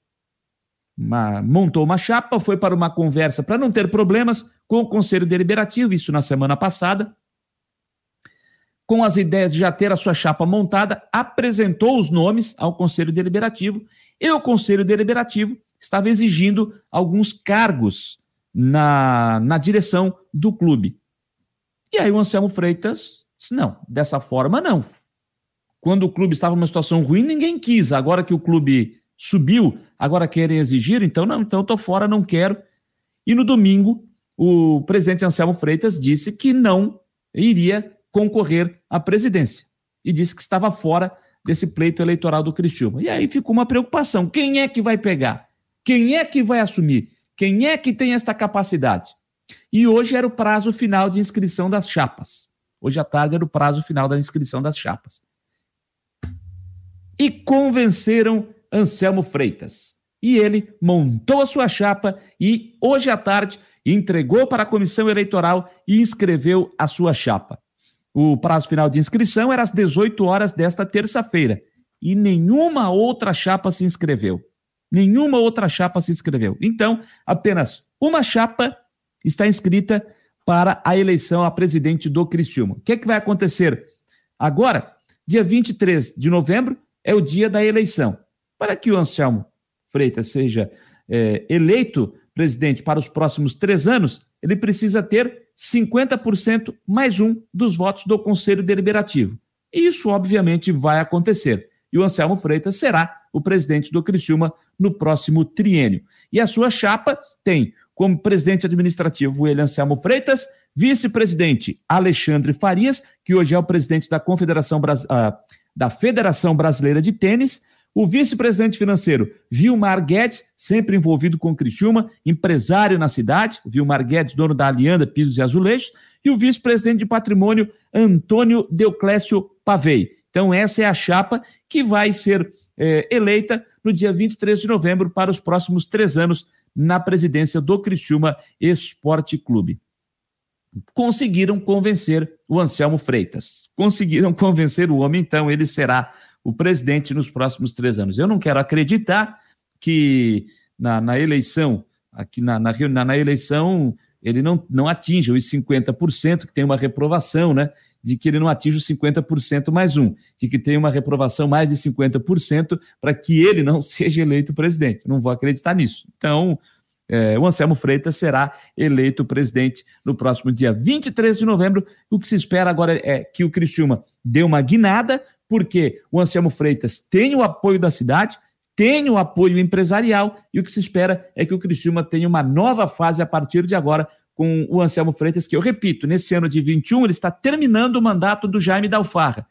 [SPEAKER 1] Uma, montou uma chapa, foi para uma conversa para não ter problemas com o Conselho Deliberativo, isso na semana passada. Com as ideias de já ter a sua chapa montada, apresentou os nomes ao Conselho Deliberativo e o Conselho Deliberativo estava exigindo alguns cargos na, na direção do clube. E aí o Anselmo Freitas disse: não, dessa forma não. Quando o clube estava numa situação ruim, ninguém quis. Agora que o clube subiu, agora querem exigir, então não, então tô fora, não quero. E no domingo, o presidente Anselmo Freitas disse que não iria concorrer à presidência e disse que estava fora desse pleito eleitoral do Criciúma. E aí ficou uma preocupação: quem é que vai pegar? Quem é que vai assumir? Quem é que tem esta capacidade? E hoje era o prazo final de inscrição das chapas. Hoje à tarde era o prazo final da inscrição das chapas. E convenceram Anselmo Freitas. E ele montou a sua chapa e hoje à tarde entregou para a comissão eleitoral e inscreveu a sua chapa. O prazo final de inscrição era às 18 horas desta terça-feira e nenhuma outra chapa se inscreveu. Nenhuma outra chapa se inscreveu. Então, apenas uma chapa está inscrita para a eleição a presidente do Criciúma. O que, é que vai acontecer agora? Dia 23 de novembro é o dia da eleição. Para que o Anselmo Freitas seja é, eleito presidente para os próximos três anos, ele precisa ter 50% mais um dos votos do Conselho Deliberativo. E isso, obviamente, vai acontecer. E o Anselmo Freitas será o presidente do Criciúma no próximo triênio. E a sua chapa tem como presidente administrativo ele Anselmo Freitas, vice-presidente Alexandre Farias, que hoje é o presidente da Confederação uh, da Federação Brasileira de Tênis, o vice-presidente financeiro Vilmar Guedes, sempre envolvido com Criciúma, empresário na cidade, Vilmar Guedes, dono da Alianda Pisos e Azulejos, e o vice-presidente de patrimônio Antônio Deuclésio Pavei. Então, essa é a chapa que vai ser é, eleita no dia 23 de novembro para os próximos três anos na presidência do Criciúma Esporte Clube. Conseguiram convencer o Anselmo Freitas. Conseguiram convencer o homem, então ele será o presidente nos próximos três anos. Eu não quero acreditar que na, na eleição, aqui na, na, na, eleição, ele não, não atinja os 50%, que tem uma reprovação, né? De que ele não atinja os 50% mais um, de que tem uma reprovação mais de 50% para que ele não seja eleito presidente. Não vou acreditar nisso. Então, é, o Anselmo Freitas será eleito presidente no próximo dia 23 de novembro. O que se espera agora é que o Criciúma dê uma guinada, porque o Anselmo Freitas tem o apoio da cidade, tem o apoio empresarial e o que se espera é que o Criciúma tenha uma nova fase a partir de agora com o Anselmo Freitas, que eu repito, nesse ano de 21 ele está terminando o mandato do Jaime Dalfarra,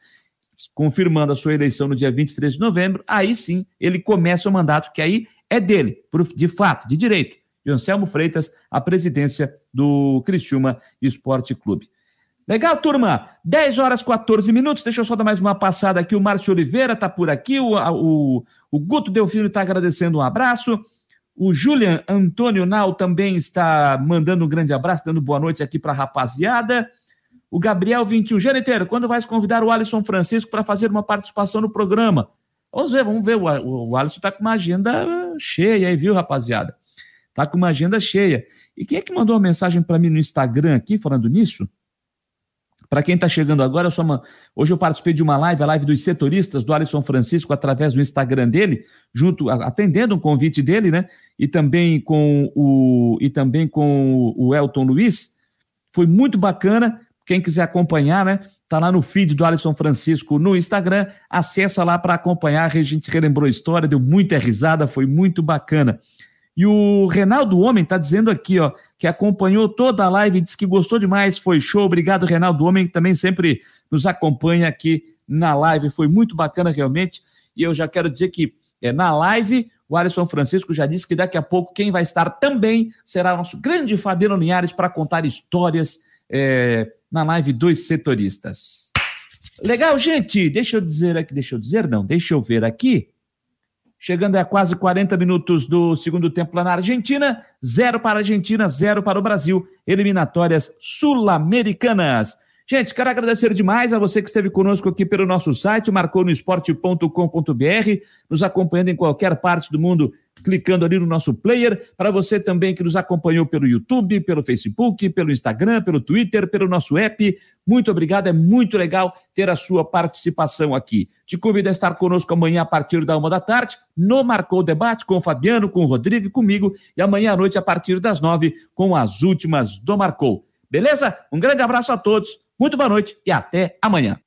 [SPEAKER 1] confirmando a sua eleição no dia 23 de novembro, aí sim ele começa o mandato que aí é dele, de fato, de direito, de Anselmo Freitas, a presidência do Criciúma Esporte Clube. Legal, turma? 10 horas 14 minutos. Deixa eu só dar mais uma passada aqui. O Márcio Oliveira está por aqui. O, o, o Guto Delfino está agradecendo um abraço. O Julian Antônio Nau também está mandando um grande abraço, dando boa noite aqui para a rapaziada. O Gabriel 21. Janeteiro, quando vai convidar o Alisson Francisco para fazer uma participação no programa? Vamos ver, vamos ver. O, o, o Alisson está com uma agenda cheia aí, viu, rapaziada? Está com uma agenda cheia. E quem é que mandou uma mensagem para mim no Instagram aqui, falando nisso? Para quem está chegando agora, eu uma... hoje eu participei de uma live, a live dos setoristas do Alisson Francisco, através do Instagram dele, junto, atendendo um convite dele, né? E também com o, e também com o Elton Luiz. Foi muito bacana. Quem quiser acompanhar, né? Tá lá no feed do Alisson Francisco no Instagram. Acessa lá para acompanhar. A gente relembrou a história, deu muita risada, foi muito bacana. E o Renaldo Homem está dizendo aqui, ó, que acompanhou toda a live, disse que gostou demais, foi show. Obrigado, Renaldo Homem, que também sempre nos acompanha aqui na live. Foi muito bacana, realmente. E eu já quero dizer que é, na live, o Alisson Francisco já disse que daqui a pouco quem vai estar também será o nosso grande Fabiano Linhares para contar histórias é, na live dos setoristas. Legal, gente? Deixa eu dizer aqui, deixa eu dizer, não, deixa eu ver aqui chegando a quase 40 minutos do segundo tempo lá na Argentina, zero para a Argentina, zero para o Brasil, eliminatórias sul-americanas. Gente, quero agradecer demais a você que esteve conosco aqui pelo nosso site, marconosport.com.br, nos acompanhando em qualquer parte do mundo, clicando ali no nosso player. Para você também que nos acompanhou pelo YouTube, pelo Facebook, pelo Instagram, pelo Twitter, pelo nosso app. Muito obrigado, é muito legal ter a sua participação aqui. Te convido a estar conosco amanhã a partir da uma da tarde, no Marcou Debate, com o Fabiano, com o Rodrigo e comigo, e amanhã à noite a partir das nove, com as últimas do Marcou. Beleza? Um grande abraço a todos. Muito boa noite e até amanhã.